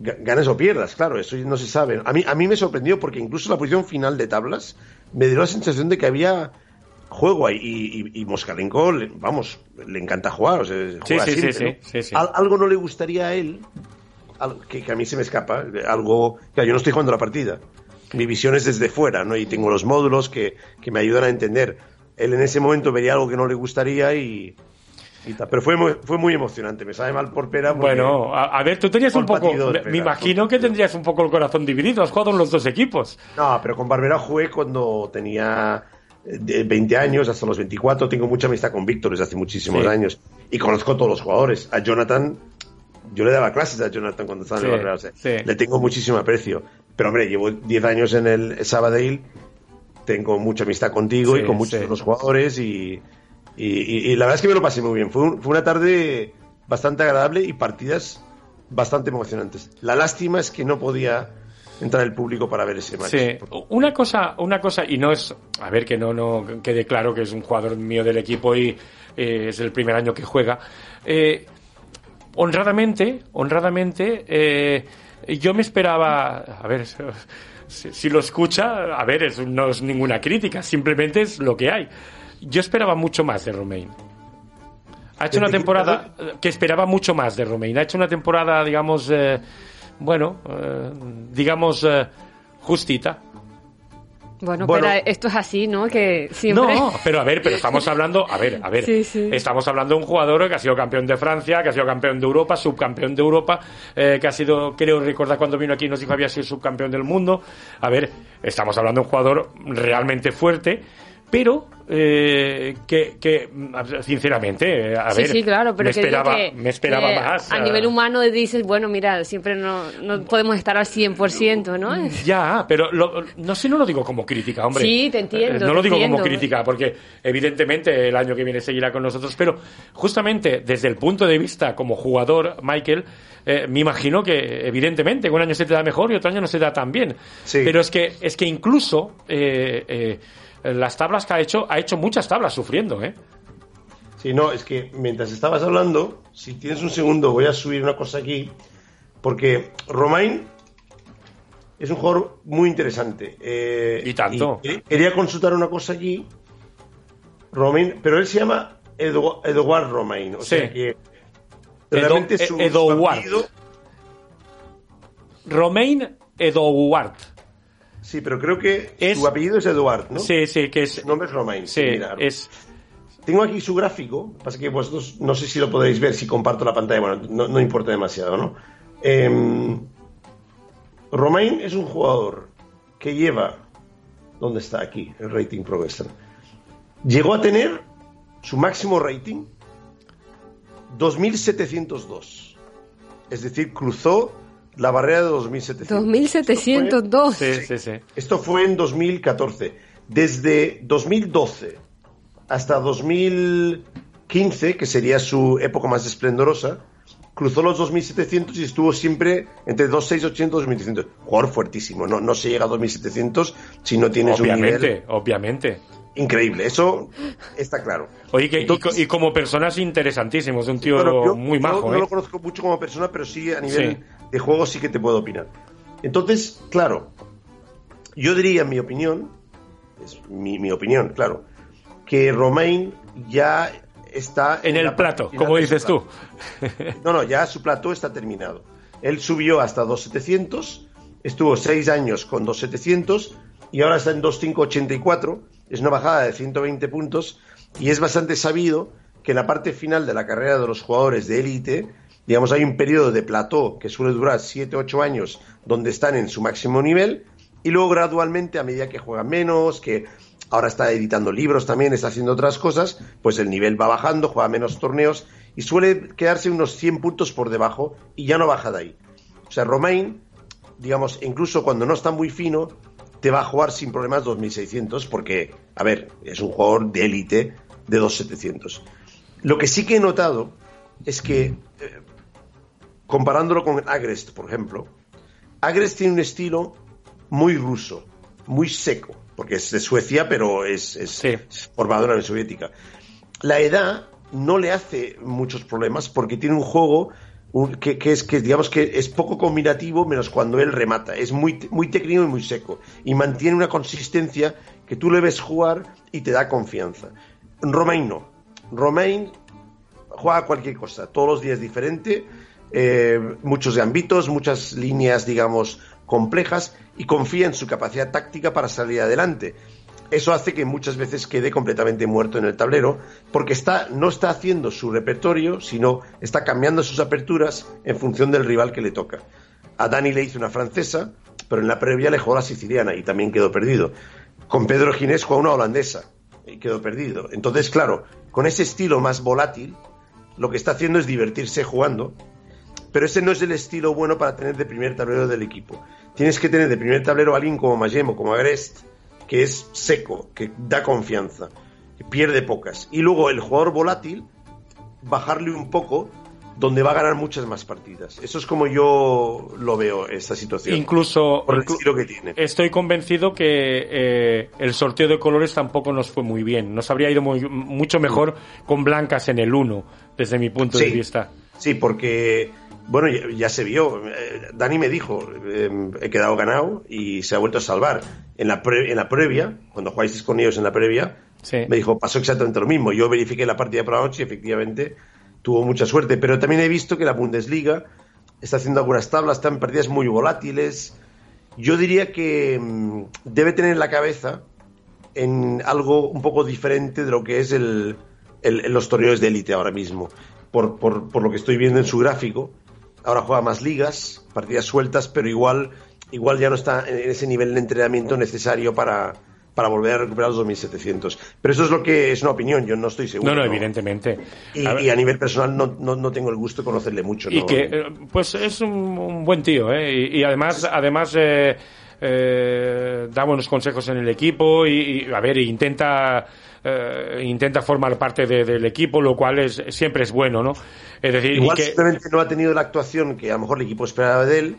ga- ganas o pierdas, claro, eso no se sabe. A mí, a mí me sorprendió porque incluso la posición final de tablas me dio la sensación de que había juego ahí y, y, y Moskalenko, le- vamos, le encanta jugar. o sea, juega sí, sí, siempre, sí, algo no le gustaría a él, al- que, que a mí se me escapa, algo, claro, yo no estoy jugando la partida. Mi visión es desde fuera, ¿no? Y tengo los módulos que, que me ayudan a entender. Él en ese momento vería algo que no le gustaría y, y tal. Pero fue muy, fue muy emocionante. Me sabe mal por pera. Bueno, a, a ver, tú tenías un poco, me, me pena, imagino por- que tendrías un poco el corazón dividido, has jugado en los dos equipos. No, pero con Barbera jugué cuando tenía eh, de 20 años hasta los 24. Tengo mucha amistad con Víctor desde hace muchísimos Sí. años. Y conozco a todos los jugadores. A Jonathan, yo le daba clases a Jonathan cuando estaba en Sí, el Barbera. o sea, sí. Le tengo muchísimo aprecio. Pero hombre, llevo 10 años en el Sabadell. Tengo mucha amistad contigo y con muchos de los jugadores. Y, y- y- y la verdad es que me lo pasé muy bien. Fue, un- fue una tarde bastante agradable y partidas bastante emocionantes. La lástima es que no podía entrar el público para ver ese match. Sí, una cosa, una cosa, y no es, a ver que no, no quede claro que es un jugador mío del equipo y eh, es el primer año que juega. Eh, honradamente, honradamente, eh, yo me esperaba, a ver, si, si lo escucha, a ver, es- no es ninguna crítica, simplemente es lo que hay. Yo esperaba mucho más de Romain. Ha hecho ¿De una temporada que esperaba mucho más de Romain. Ha hecho una temporada, digamos, eh, bueno, eh, digamos, eh, justita. Bueno, Bueno. pero esto es así, ¿no? Que siempre... No, pero a ver, pero estamos hablando, a ver, a ver, Sí, sí. estamos hablando de un jugador que ha sido campeón de Francia, que ha sido campeón de Europa, subcampeón de Europa, eh, que ha sido, creo recordar cuando vino aquí nos dijo que había sido subcampeón del mundo. A ver, estamos hablando de un jugador realmente fuerte, pero eh, que, que, sinceramente, a sí, ver, sí, claro, pero me esperaba, que, me esperaba que más. A eh, nivel humano dices, bueno, mira, siempre no, no podemos estar al 100%, ¿no? Ya, pero lo- no sé, no lo digo como crítica, hombre. Sí, te entiendo, Eh, No lo digo como crítica, porque evidentemente el año que viene seguirá con nosotros, pero justamente desde el punto de vista como jugador, Michael, eh, me imagino que evidentemente un año se te da mejor y otro año no se da tan bien. Sí. Pero es que, es que incluso eh, eh, las tablas que ha hecho, ha hecho muchas tablas sufriendo, ¿eh? Sí, no, es que mientras estabas hablando, si tienes un segundo, voy a subir una cosa aquí, porque Romain Es un jugador muy interesante. Eh, Y tanto. quería consultar una cosa allí. Romain, pero él se llama Edu- Eduard Romain. O sea Sí. que Edo- realmente su, su Romain Edouard. Sí, pero creo que Es- su apellido es Eduard, ¿no? Sí, sí, que es. Su nombre es Romain. Sí, mira. es. Tengo aquí su gráfico, pasa que vosotros no sé si lo podéis ver si comparto la pantalla, bueno, no, no importa demasiado, ¿no? Em, Romain es un jugador que lleva, ¿dónde está aquí? El rating progression. Llegó a tener su máximo rating 2702. Es decir, cruzó la barrera de 2700. 2702. Sí, sí, sí. Esto fue en 2014. Desde 2012 hasta 2015, que sería su época más esplendorosa, cruzó los 2700 y estuvo siempre entre 2680 y 2300. Jugador fuertísimo, no, no se llega a 2700 si no tienes un Obviamente, nivel obviamente. increíble. Eso está claro. Oye, que, y Entonces- y, como personas interesantísimos, un tío Bueno, yo- muy yo majo, no ¿eh? lo conozco mucho como persona, pero sí a nivel Sí. De juego sí que te puedo opinar. Entonces, claro, yo diría, en mi opinión, es mi, mi opinión, claro, que Romain ya está En el la plato, como dices tú. No, no, ya su plato está terminado. Él subió hasta 2.700, estuvo seis años con 2.700 y ahora está en 2.584. Es una bajada de 120 puntos y es bastante sabido que en la parte final de la carrera de los jugadores de élite, digamos, hay un periodo de plató que suele durar 7-8 años donde están en su máximo nivel y luego gradualmente a medida que juegan menos, que ahora está editando libros también, está haciendo otras cosas, pues el nivel va bajando, juega menos torneos y suele quedarse unos 100 puntos por debajo y ya no baja de ahí. O sea, Romain, digamos, incluso cuando no está muy fino, te va a jugar sin problemas 2600 porque, a ver, es un jugador de élite de 2700. Lo que sí que he notado es que, eh, comparándolo con Agrest, por ejemplo, Agrest tiene un estilo muy ruso, muy seco, porque es de Suecia, pero es, es, Sí. es formado en la Unión Soviética. La edad no le hace muchos problemas porque tiene un juego que, que es que digamos que es poco combinativo menos cuando él remata es muy muy técnico y muy seco y mantiene una consistencia que tú le ves jugar y te da confianza Romain no Romain juega cualquier cosa, todos los días diferente, eh, muchos gambitos, muchas líneas, digamos, complejas y confía en su capacidad táctica para salir adelante. Eso hace que muchas veces quede completamente muerto en el tablero porque está, no está haciendo su repertorio, sino está cambiando sus aperturas en función del rival que le toca. A Dani le hizo una francesa, pero en la previa le jugó la siciliana y también quedó perdido. Con Pedro Ginés jugó una holandesa y quedó perdido. Entonces, claro, con ese estilo más volátil, lo que está haciendo es divertirse jugando, pero ese no es el estilo bueno para tener de primer tablero del equipo. Tienes que tener de primer tablero a alguien como Mayemo, como Agrest, que es seco, que da confianza, que pierde pocas. Y luego el jugador volátil, bajarle un poco, donde va a ganar muchas más partidas. Eso es como yo lo veo, esta situación. Incluso, por el inclu- estilo que tiene. estoy convencido que eh, el sorteo de colores tampoco nos fue muy bien. Nos habría ido muy- mucho mejor con blancas en el 1, desde mi punto de vista. Sí, porque, bueno, ya, ya se vio. Eh, Dani me dijo, eh, he quedado ganado y se ha vuelto a salvar. En la, pre- en la previa, cuando jugáis con ellos en la previa, Sí. me dijo, pasó exactamente lo mismo. Yo verifiqué la partida por la noche y efectivamente tuvo mucha suerte. Pero también he visto que la Bundesliga está haciendo algunas tablas, están partidas muy volátiles. Yo diría que mm, debe tener en la cabeza en algo un poco diferente de lo que es el, el- los torneos de élite ahora mismo. Por, por- por lo que estoy viendo en su gráfico, ahora juega más ligas, partidas sueltas, pero igual, igual ya no está en ese nivel de entrenamiento necesario para, para volver a recuperar los 2700. Pero eso es lo que es una opinión, yo no estoy seguro. No, no, evidentemente. Y A y nivel personal no, no, no tengo el gusto de conocerle mucho. Y que, eh, pues es un, un buen tío, ¿eh? Y, y además, además eh, eh, da buenos consejos en el equipo y, y, a ver, intenta eh, intenta formar parte de- del equipo, lo cual es siempre es bueno, ¿no? Es decir, y Igual que, simplemente no ha tenido la actuación que a lo mejor el equipo esperaba de él,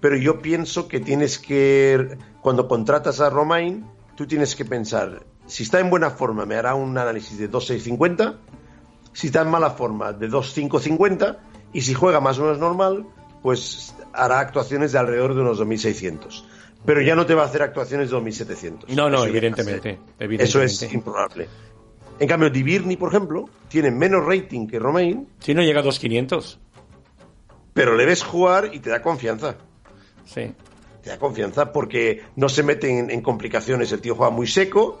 pero yo pienso que tienes que, cuando contratas a Romain, tú tienes que pensar, si está en buena forma, me hará un análisis de 2.650, si está en mala forma, de 2.550, y si juega más o menos normal, pues hará actuaciones de alrededor de unos 2.600. pero ya no te va a hacer actuaciones de 2700. No, no, ya evidentemente, Eso evidentemente. es improbable. En cambio, Divirni, por ejemplo, tiene menos rating que Romain, Si no llega a 2.500. pero le ves jugar y te da confianza. Sí. Te da confianza porque no se mete en, en complicaciones. El tío juega muy seco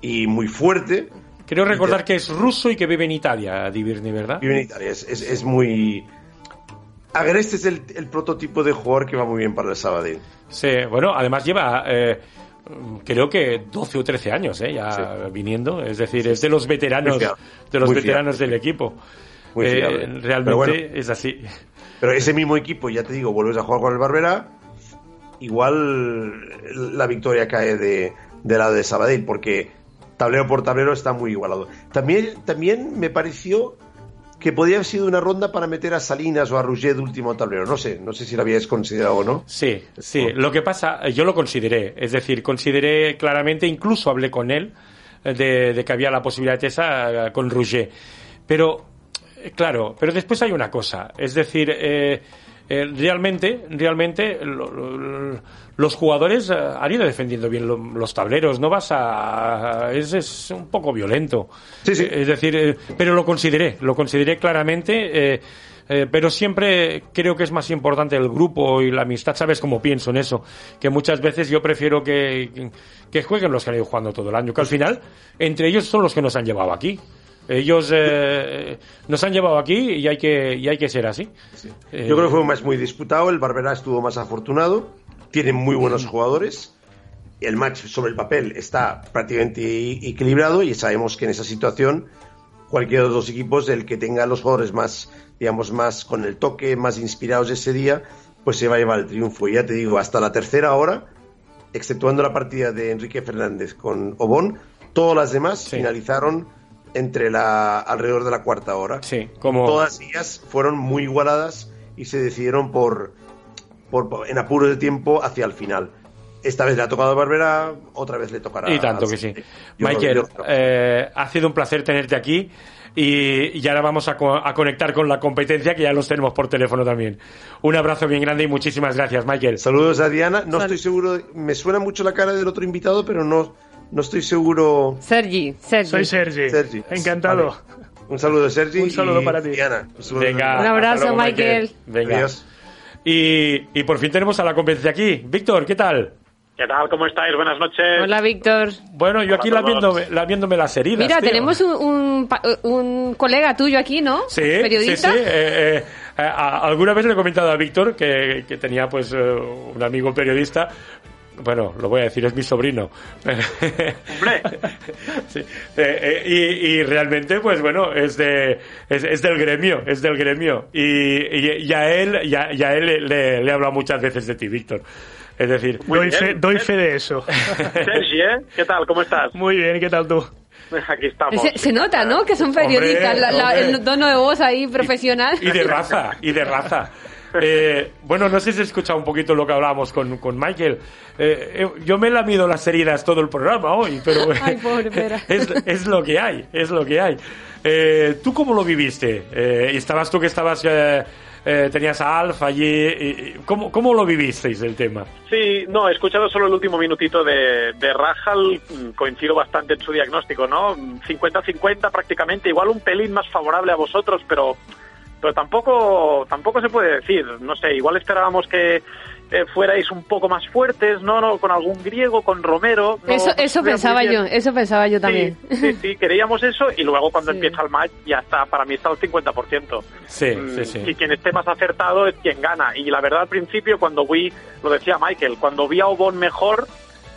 y muy fuerte. Creo recordar te- que es ruso y que vive en Italia, Divirni, ¿verdad? Vive en Italia. Es, es- es muy. Agreste es el, el prototipo de jugador que va muy bien para el Sabadell. Sí, bueno, además lleva, eh, creo que 12 o 13 años, ¿eh? Ya Sí. viniendo. Es decir, es de los veteranos, de los Muy veteranos fiable. del equipo. Muy Eh, realmente bueno. es así. Pero ese mismo equipo, ya te digo, vuelves a jugar con el Barbera, igual la victoria cae de, del lado de Sabadell, porque tablero por tablero está muy igualado. También, también me pareció que podía haber sido una ronda para meter a Salinas o a Rouget de último tablero. No sé, no sé si lo habíais considerado o no. Sí, sí. Lo que pasa, yo lo consideré. Es decir, consideré claramente, incluso hablé con él, eh, de, de que había la posibilidad de esa eh, con Rouget. Pero, eh, claro, pero después hay una cosa. Es decir, eh, eh, realmente, realmente lo- lo- los jugadores eh, han ido defendiendo bien lo- los tableros. No vas a... Es, es un poco violento. Sí, sí. Es decir, eh, pero lo consideré, lo consideré claramente. eh, eh, pero siempre creo que es más importante el grupo y la amistad, ¿sabes cómo pienso en eso? Que muchas veces yo prefiero que, que jueguen los que han ido jugando todo el año, que al final entre ellos son los que nos han llevado aquí. Ellos eh, nos han llevado aquí y hay que, y hay que ser así. Yo creo que fue un match muy disputado, el Barbera estuvo más afortunado, tiene muy buenos jugadores, el match sobre el papel está prácticamente equilibrado y sabemos que en esa situación cualquiera de los dos equipos, el que tenga los jugadores más, digamos, más con el toque, más inspirados ese día, pues se va a llevar el triunfo. Y ya te digo, hasta la tercera hora, exceptuando la partida de Enrique Fernández con Obón, todas las demás Sí. finalizaron entre la alrededor de la cuarta hora. Sí, como... Todas ellas fueron muy igualadas y se decidieron por, por, en apuros de tiempo hacia el final. Esta vez le ha tocado a Barbera, otra vez le tocará. Y tanto que sí. Yo Michael, yo- eh, ha sido un placer tenerte aquí y, y ahora vamos a, co- a conectar con la competencia que ya los tenemos por teléfono también. Un abrazo bien grande y muchísimas gracias, Michael. Saludos a Diana. No Sal- estoy seguro, me suena mucho la cara del otro invitado, pero no, no estoy seguro. Sergi, Sergi. Soy Sergi. Sergi. Encantado. Vale. Un saludo, Sergi. Un saludo y para ti. Diana. Un saludo. Venga. Un abrazo, luego, Michael. Venga. Adiós. Y, y por fin tenemos a la competencia aquí. Víctor, ¿qué tal? ¿Qué tal? ¿Cómo estáis? Buenas noches. Hola, Víctor. Bueno, yo aquí Hola a lamiéndome, lamiéndome las heridas. Mira, tío. tenemos un, un, pa- un colega tuyo aquí, ¿no? Sí, Periodista. sí, sí. eh, eh, a- alguna vez le he comentado a Víctor que, que tenía pues eh, un amigo periodista. Bueno, lo voy a decir, es mi sobrino. Hombre. Sí. Eh, eh, y, y realmente, pues bueno, es, de, es, es del gremio, es del gremio. Y, y, y a él, y a, y a él le, le he hablado muchas veces de ti, Víctor. Es decir, Muy Doy bien. fe, doy fe de eso. Sergi, ¿eh? ¿Qué tal? ¿Cómo estás? Muy bien, ¿qué tal tú? Aquí estamos. Se, se nota, ¿no? Que son periodistas. Hombre, la- la- hombre. el tono de voz ahí profesional. y de raza, y de raza. Eh, bueno, no sé si has escuchado un poquito lo que hablábamos con, con Michael. Eh, eh, yo me he lamido las heridas todo el programa hoy, pero Ay, pobre es, es lo que hay, es lo que hay. Eh, ¿Tú cómo lo viviste? Eh, ¿Estabas tú que estabas, eh, eh, tenías a Alf allí? ¿Cómo, ¿Cómo lo vivisteis el tema? Sí, no, he escuchado solo el último minutito de, de Rajal. Mm, Coincido bastante en su diagnóstico, ¿no? 50-50 prácticamente. Igual un pelín más favorable a vosotros, pero pero tampoco tampoco se puede decir. No sé, igual esperábamos que eh, fuerais un poco más fuertes, ¿no? no Con algún griego, con Romero. no- Eso, eso pensaba yo, eso pensaba yo también. Sí, sí, sí, queríamos eso y luego cuando Sí. empieza el match ya está, para mí está al 50%. Sí, Mm, sí, sí. Y quien esté más acertado es quien gana. Y la verdad al principio cuando vi, lo decía Michael, cuando vi a Obon mejor,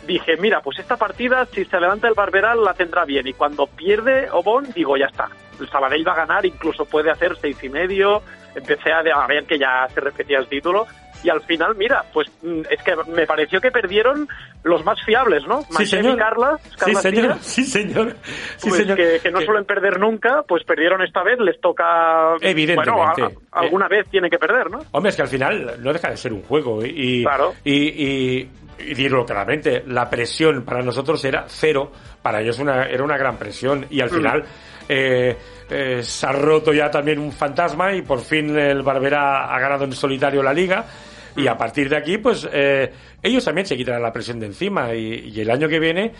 dije, mira, pues esta partida si se levanta el Barberal la tendrá bien. Y cuando pierde Obon, digo, ya está. El Sabadell va a ganar, incluso puede hacer seis y medio. Empecé a a ver que ya se repetía el título. Y al final, mira, pues mm, es que me pareció que perdieron los más fiables, ¿no? Sí, señor. y Carla, Sí, señor. Sí, señor. Sí, pues señor. Que, que no suelen perder nunca, pues perdieron esta vez, les toca... Evidentemente. Bueno, a- a- alguna vez tienen que perder, ¿no? Hombre, es que al final no deja de ser un juego ¿eh? y, Claro. y, y, y dirlo claramente, la presión para nosotros era cero, para ellos una, era una gran presión y al final eh, eh, se ha roto ya también un fantasma y por fin el Barbera ha ganado en solitario la liga. Y a partir de aquí, pues eh, ellos también se quitarán la presión de encima y, y el año que viene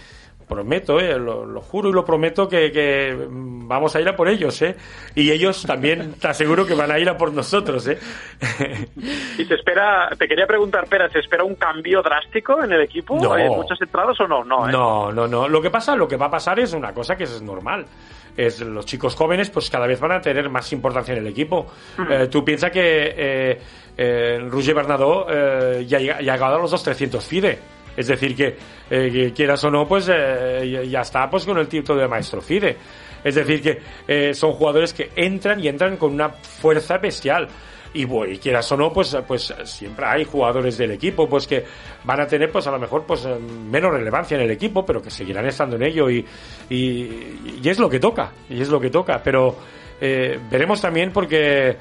prometo, eh, lo, lo juro y lo prometo que, que vamos a ir a por ellos, ¿eh? Y ellos también, te aseguro que van a ir a por nosotros, ¿eh? Y se espera, te quería preguntar, Pera, ¿se espera un cambio drástico en el equipo? No. ¿Hay muchas entradas o no? No, ¿eh? No, no, no. Lo que pasa, lo que va a pasar es una cosa que es normal. Es los chicos jóvenes, pues cada vez van a tener más importancia en el equipo. Eh, tú piensas que eh, eh, Roger Bernadot eh, ya, ya ha llegado a los 200 FIDE. Es decir, que, eh, que quieras o no, pues eh, ya- está pues con el título de maestro FIDE. Es decir, que eh, son jugadores que entran y entran con una fuerza bestial. Y bueno, y quieras o no, pues, pues siempre hay jugadores del equipo pues que van a tener pues a lo mejor pues menos relevancia en el equipo, pero que seguirán estando en ello y, y, y es lo que toca, y es lo que toca. Pero eh, veremos también porque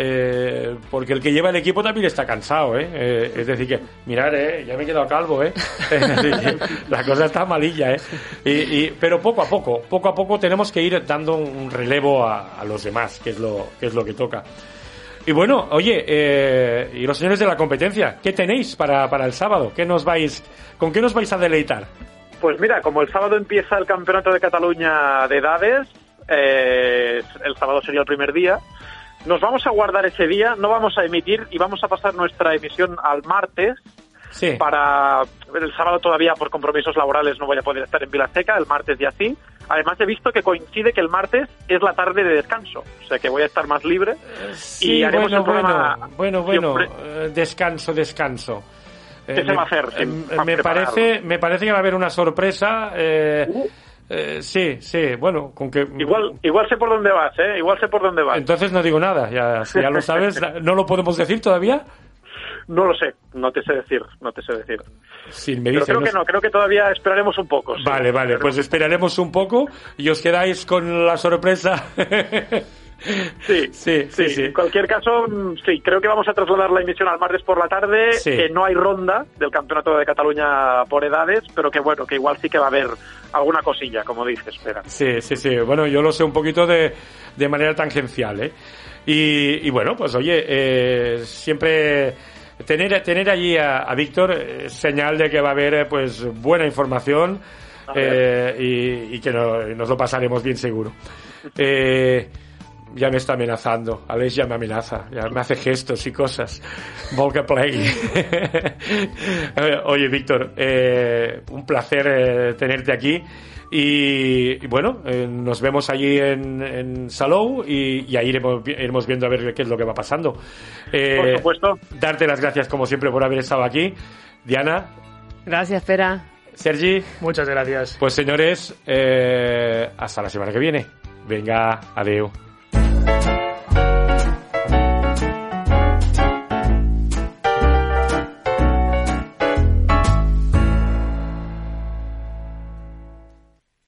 eh, porque el que lleva el equipo también está cansado, ¿eh? Eh, es decir que, mirar, ¿eh? Ya me he quedado calvo, ¿eh? La cosa está malilla, ¿eh? Y, y- pero poco a poco, poco a poco tenemos que ir dando un relevo a, a los demás, que es lo, que es lo que toca. Y bueno, oye, eh, y los señores de la competencia, ¿qué tenéis para, para el sábado? ¿Qué nos vais, ¿Con qué nos vais a deleitar? Pues mira, como el sábado empieza el Campeonato de Cataluña de edades, eh, el sábado sería el primer día, nos vamos a guardar ese día, no vamos a emitir y vamos a pasar nuestra emisión al martes. Sí. Para el sábado todavía por compromisos laborales no voy a poder estar en Vilaseca, el martes y así. Además he visto que coincide que el martes es la tarde de descanso, o sea que voy a estar más libre. Sí, y haremos bueno, el programa bueno, bueno, bueno, siempre- eh, descanso, descanso. Eh, ¿Qué se me- va a hacer? eh, me, parece, me parece que va a haber una sorpresa. eh, Uh. Eh, sí, sí, bueno, con que. Igual, igual sé por dónde vas, ¿eh? Igual sé por dónde vas. Entonces no digo nada, ya, si ya lo sabes, ¿no lo podemos decir todavía? No lo sé, no te sé decir, no te sé decir. Sí, me Pero dice, creo no que no, creo que todavía esperaremos un poco. sí. Vale, vale, pues esperaremos un poco y os quedáis con la sorpresa. Sí, sí, sí, sí. En cualquier caso, mm, sí, creo que vamos a trasladar la emisión al martes por la tarde, Sí. que no hay ronda del Campeonato de Cataluña por edades, pero que bueno, que igual sí que va a haber alguna cosilla, como dices, espera. Sí, sí, sí. Bueno, yo lo sé un poquito de, de manera tangencial, ¿eh? Y, y bueno, pues oye, eh, siempre tener, tener allí a, a Víctor es señal de que va a haber eh, pues buena información eh, y, y que no- nos lo pasaremos bien seguro. Eh, ya me está amenazando, Alex ya me amenaza, ya me hace gestos y cosas. Vol que plegui. Oye, Víctor, eh, un placer eh, tenerte aquí. Y, y bueno, eh, nos vemos allí en, en Salou y, y ahí iremos, iremos viendo a ver qué es lo que va pasando. Eh, Por supuesto. Darte las gracias como siempre por haber estado aquí. Diana, Gracias, Pera. Sergi, Muchas gracias. pues señores, eh, hasta la semana que viene. Venga, adiós.